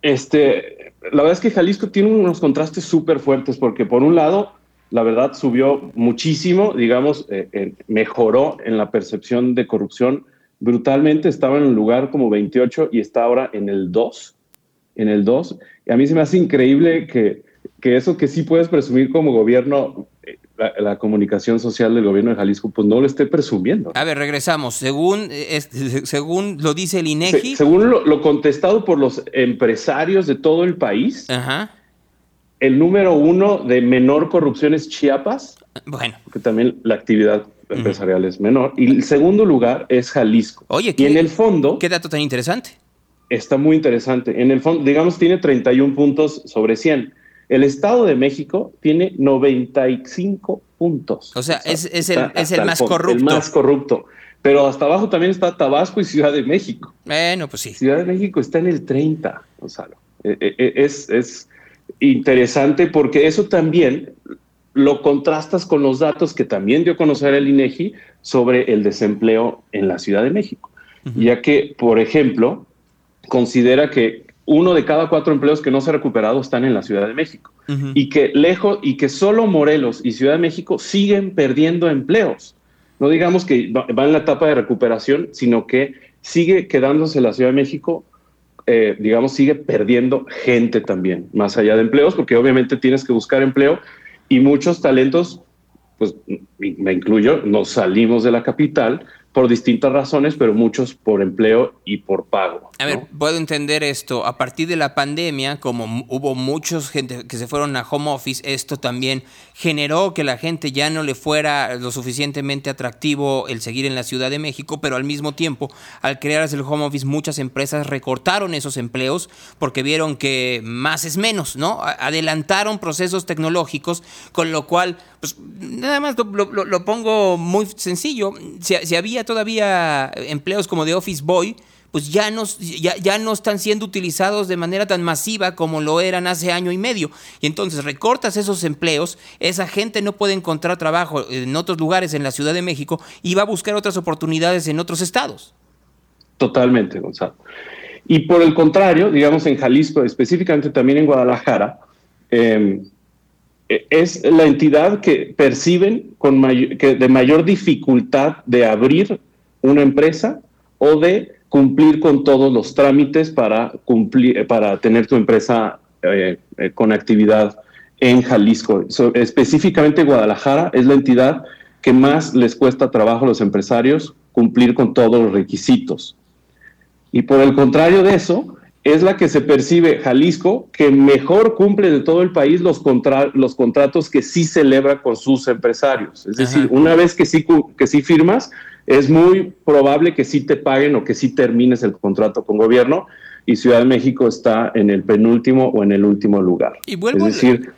Este, la verdad es que Jalisco tiene unos contrastes súper fuertes porque por un lado, la verdad subió muchísimo, digamos, eh, mejoró en la percepción de corrupción brutalmente estaba en un lugar como 28 y está ahora en el 2, en el 2. Y a mí se me hace increíble que, que eso que sí puedes presumir como gobierno, eh, la, comunicación social del gobierno de Jalisco, pues no lo esté presumiendo. A ver, regresamos. Según, eh, según lo dice el INEGI. según lo, contestado por los empresarios de todo el país, el número uno de menor corrupción es Chiapas. Bueno. Que también la actividad empresarial es menor. Y el segundo lugar es Jalisco. Oye, y en el fondo... ¿Qué dato tan interesante? Está muy interesante. En el fondo, digamos, tiene 31 puntos sobre 100. El Estado de México tiene 95 puntos. O sea, es, es, el, es el, más corrupto. El más corrupto. Pero hasta abajo también está Tabasco y Ciudad de México. Bueno, pues sí. Ciudad de México está en el 30, Gonzalo. E, e, e, es, es interesante porque eso también lo contrastas con los datos que también dio a conocer el INEGI sobre el desempleo en la Ciudad de México, ya que, por ejemplo, considera que uno de cada cuatro empleos que no se ha recuperado están en la Ciudad de México. Y que lejos y que solo Morelos y Ciudad de México siguen perdiendo empleos. No digamos que va, en la etapa de recuperación, sino que sigue quedándose la Ciudad de México eh, digamos, sigue perdiendo gente también, más allá de empleos, porque obviamente tienes que buscar empleo y muchos talentos, pues me incluyo, nos salimos de la capital por distintas razones, pero muchos por empleo y por pago. A ver, puedo entender esto. A partir de la pandemia, como hubo muchos gente que se fueron a home office, esto también generó que la gente ya no le fuera lo suficientemente atractivo el seguir en la Ciudad de México, pero al mismo tiempo, al crearse el home office, muchas empresas recortaron esos empleos porque vieron que más es menos, ¿no? Adelantaron procesos tecnológicos, con lo cual, pues nada más lo, pongo muy sencillo. si había todavía empleos como de Office Boy, pues ya no, ya, ya no están siendo utilizados de manera tan masiva como lo eran hace año y medio. Y entonces recortas esos empleos, esa gente no puede encontrar trabajo en otros lugares en la Ciudad de México y va a buscar otras oportunidades en otros estados. totalmente, Gonzalo. Y por el contrario, digamos en Jalisco, específicamente también en Guadalajara, em, e, es la entidad que perciben con que de mayor dificultad de abrir una empresa o de cumplir con todos los trámites para cumplir para tener tu empresa eh, eh, con actividad en Jalisco. específicamente Guadalajara es la entidad que más les cuesta trabajo a los empresarios cumplir con todos los requisitos. Y por el contrario de eso, es la que se percibe Jalisco, que mejor cumple de todo el país los, los contratos que sí celebra con sus empresarios. Es decir, una vez que sí, que sí firmas, es muy probable que sí te paguen o que sí termines el contrato con gobierno y Ciudad de México está en el penúltimo o en el último lugar. Y vuelvo es decir,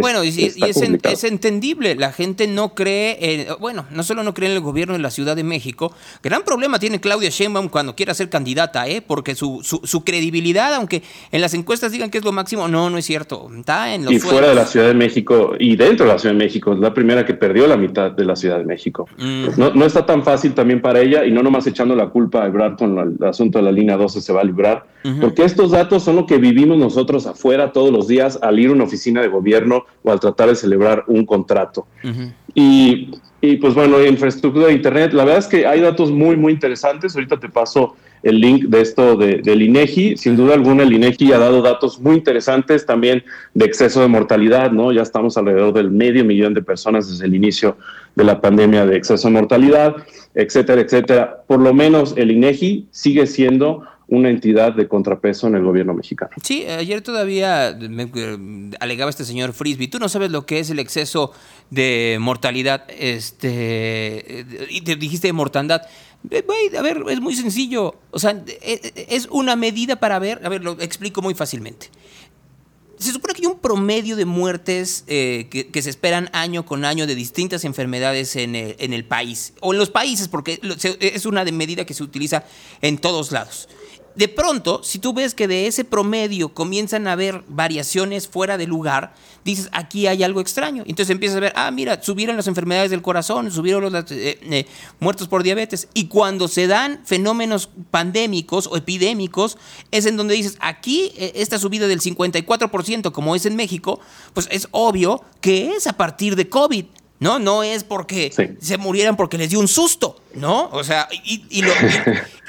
bueno, y, es, entendible, la gente no cree, bueno, no solo no cree en el gobierno de la Ciudad de México, gran problema tiene Claudia Sheinbaum cuando quiera ser candidata, ¿eh? porque su, su, credibilidad, aunque en las encuestas digan que es lo máximo, no, no es cierto, está en los Y fuera de la Ciudad de México y dentro de la Ciudad de México, es la primera que perdió la mitad de la Ciudad de México. Mm. No, no, está tan fácil también para ella y no nomás echando la culpa a Ebrard con el asunto de la línea 12 se va a librar, porque estos datos son lo que vivimos nosotros afuera todos los días al ir a una oficina de gobierno o al tratar de celebrar un contrato. y, y, pues bueno, infraestructura de Internet, la verdad es que hay datos muy, muy interesantes. Ahorita te paso el link de esto de, del INEGI. Sin duda alguna, el INEGI ha dado datos muy interesantes también de exceso de mortalidad, ¿no? Ya estamos alrededor del medio millón de personas desde el inicio de la pandemia de exceso de mortalidad, etcétera, etcétera. Por lo menos el INEGI sigue siendo una entidad de contrapeso en el gobierno mexicano. Sí, ayer todavía me eh, alegaba este señor Frisby, tú no sabes lo que es el exceso de mortalidad, este, y te dijiste de mortandad. Eh, a ver, es muy sencillo, o sea, eh, es una medida para ver, a ver, lo explico muy fácilmente. Se supone que hay un promedio de muertes que, se esperan año con año de distintas enfermedades en el, en el país, o en los países, porque es una medida que se utiliza en todos lados de pronto, si tú ves que de ese promedio comienzan a haber variaciones fuera de lugar, dices, aquí hay algo extraño. Entonces empiezas a ver, ah, mira, subieron las enfermedades del corazón, subieron los eh, eh, muertos por diabetes. Y cuando se dan fenómenos pandémicos o epidémicos, es en donde dices, aquí eh, esta subida del 54%, como es en México, pues es obvio que es a partir de COVID. ¿No? No es porque se murieran porque les dio un susto, ¿no? O sea, y, lo,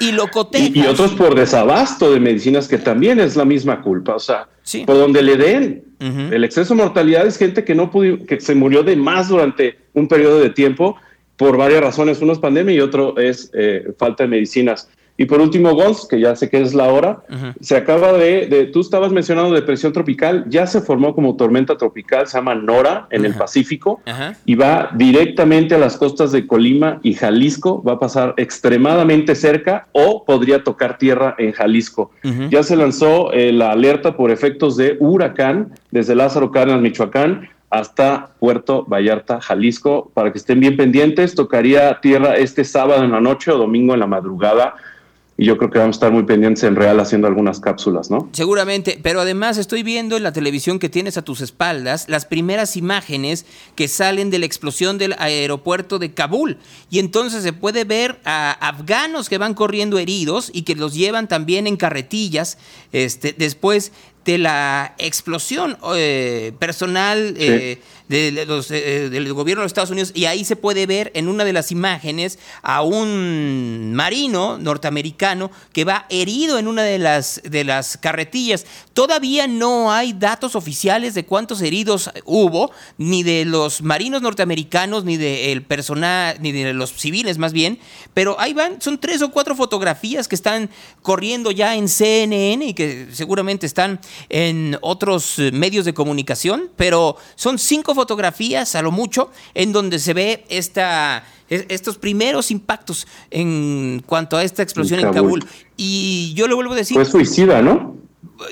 y, lo [LAUGHS] Y, otros por desabasto de medicinas, que también es la misma culpa, o sea, por donde le den. El exceso de mortalidad es gente que no pudo, que se murió de más durante un periodo de tiempo por varias razones. Uno es pandemia y otro es eh, falta de medicinas. Y por último, Gons, que ya sé que es la hora, se acaba de, tú estabas mencionando depresión tropical, ya se formó como tormenta tropical, se llama Nora en el Pacífico y va directamente a las costas de Colima y Jalisco, va a pasar extremadamente cerca o podría tocar tierra en Jalisco. Ya se lanzó eh, la alerta por efectos de huracán desde Lázaro Cárdenas, Michoacán, hasta Puerto Vallarta, Jalisco, para que estén bien pendientes. Tocaría tierra este sábado en la noche o domingo en la madrugada y yo creo que vamos a estar muy pendientes en Real haciendo algunas cápsulas, ¿no? Seguramente, pero además estoy viendo en la televisión que tienes a tus espaldas las primeras imágenes que salen de la explosión del aeropuerto de Kabul y entonces se puede ver a afganos que van corriendo heridos y que los llevan también en carretillas este, después de la explosión eh, personal. Eh, de los, eh, del gobierno de los Estados Unidos y ahí se puede ver en una de las imágenes a un marino norteamericano que va herido en una de las, de las carretillas. Todavía no hay datos oficiales de cuántos heridos hubo, ni de los marinos norteamericanos, ni del personal, ni de los civiles más bien, pero ahí van, son tres o cuatro fotografías que están corriendo ya en CNN y que seguramente están en otros medios de comunicación, pero son cinco fotografías, a lo mucho, en donde se ve esta, estos primeros impactos en cuanto a esta explosión en Kabul. Y yo lo vuelvo a decir. Fue suicida, ¿no?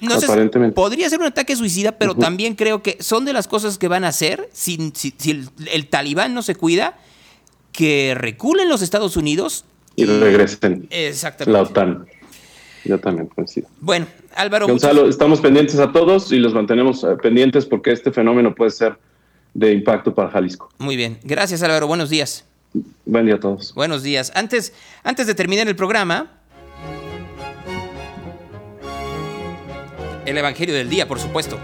No sé, podría ser un ataque suicida, pero también creo que son de las cosas que van a hacer si, si, el, talibán no se cuida, que reculen los Estados Unidos y, regresen. Exactamente. La OTAN. Yo también pues coincido. Bueno, Álvaro. Gonzalo, estamos pendientes a todos y los mantenemos eh, pendientes porque este fenómeno puede ser de impacto para Jalisco. Muy bien. Gracias, Álvaro. Buenos días. Buen día a todos. Buenos días. Antes, antes de terminar el programa, el Evangelio del Día, por supuesto.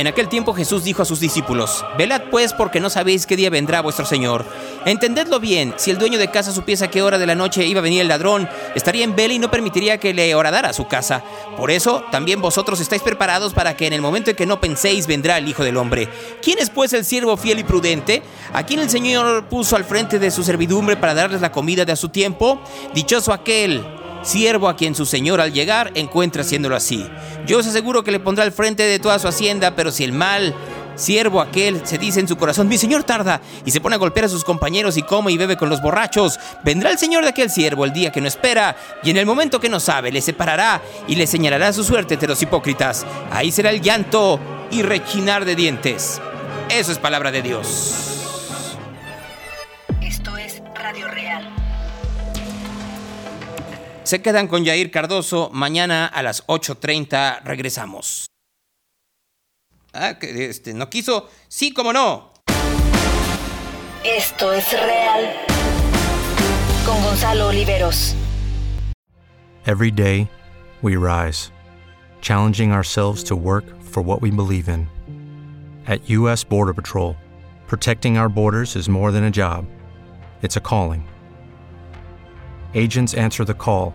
En aquel tiempo Jesús dijo a sus discípulos, Velad pues porque no sabéis qué día vendrá vuestro Señor. Entendedlo bien, si el dueño de casa supiese a qué hora de la noche iba a venir el ladrón, estaría en vela y no permitiría que le horadara su casa. Por eso, también vosotros estáis preparados para que en el momento en que no penséis vendrá el Hijo del Hombre. ¿Quién es pues el siervo fiel y prudente? ¿A quien el Señor puso al frente de su servidumbre para darles la comida de a su tiempo? Dichoso aquel siervo a quien su señor al llegar encuentra haciéndolo así. Yo os aseguro que le pondrá al frente de toda su hacienda, pero si el mal siervo aquel se dice en su corazón, mi señor tarda, y se pone a golpear a sus compañeros y come y bebe con los borrachos, vendrá el señor de aquel siervo el día que no espera, y en el momento que no sabe, le separará y le señalará su suerte entre los hipócritas. Ahí será el llanto y rechinar de dientes. Eso es palabra de Dios. Esto es Radio Real. Se quedan con Jair Cardoso. Mañana a las 8.30 regresamos. Ah, que este, no quiso. Sí, como no. Esto es real. Con Gonzalo Oliveros. Every day, we rise, challenging ourselves to work for what we believe in. At U.S. Border Patrol, protecting our borders is more than a job, it's a calling. Agents answer the call,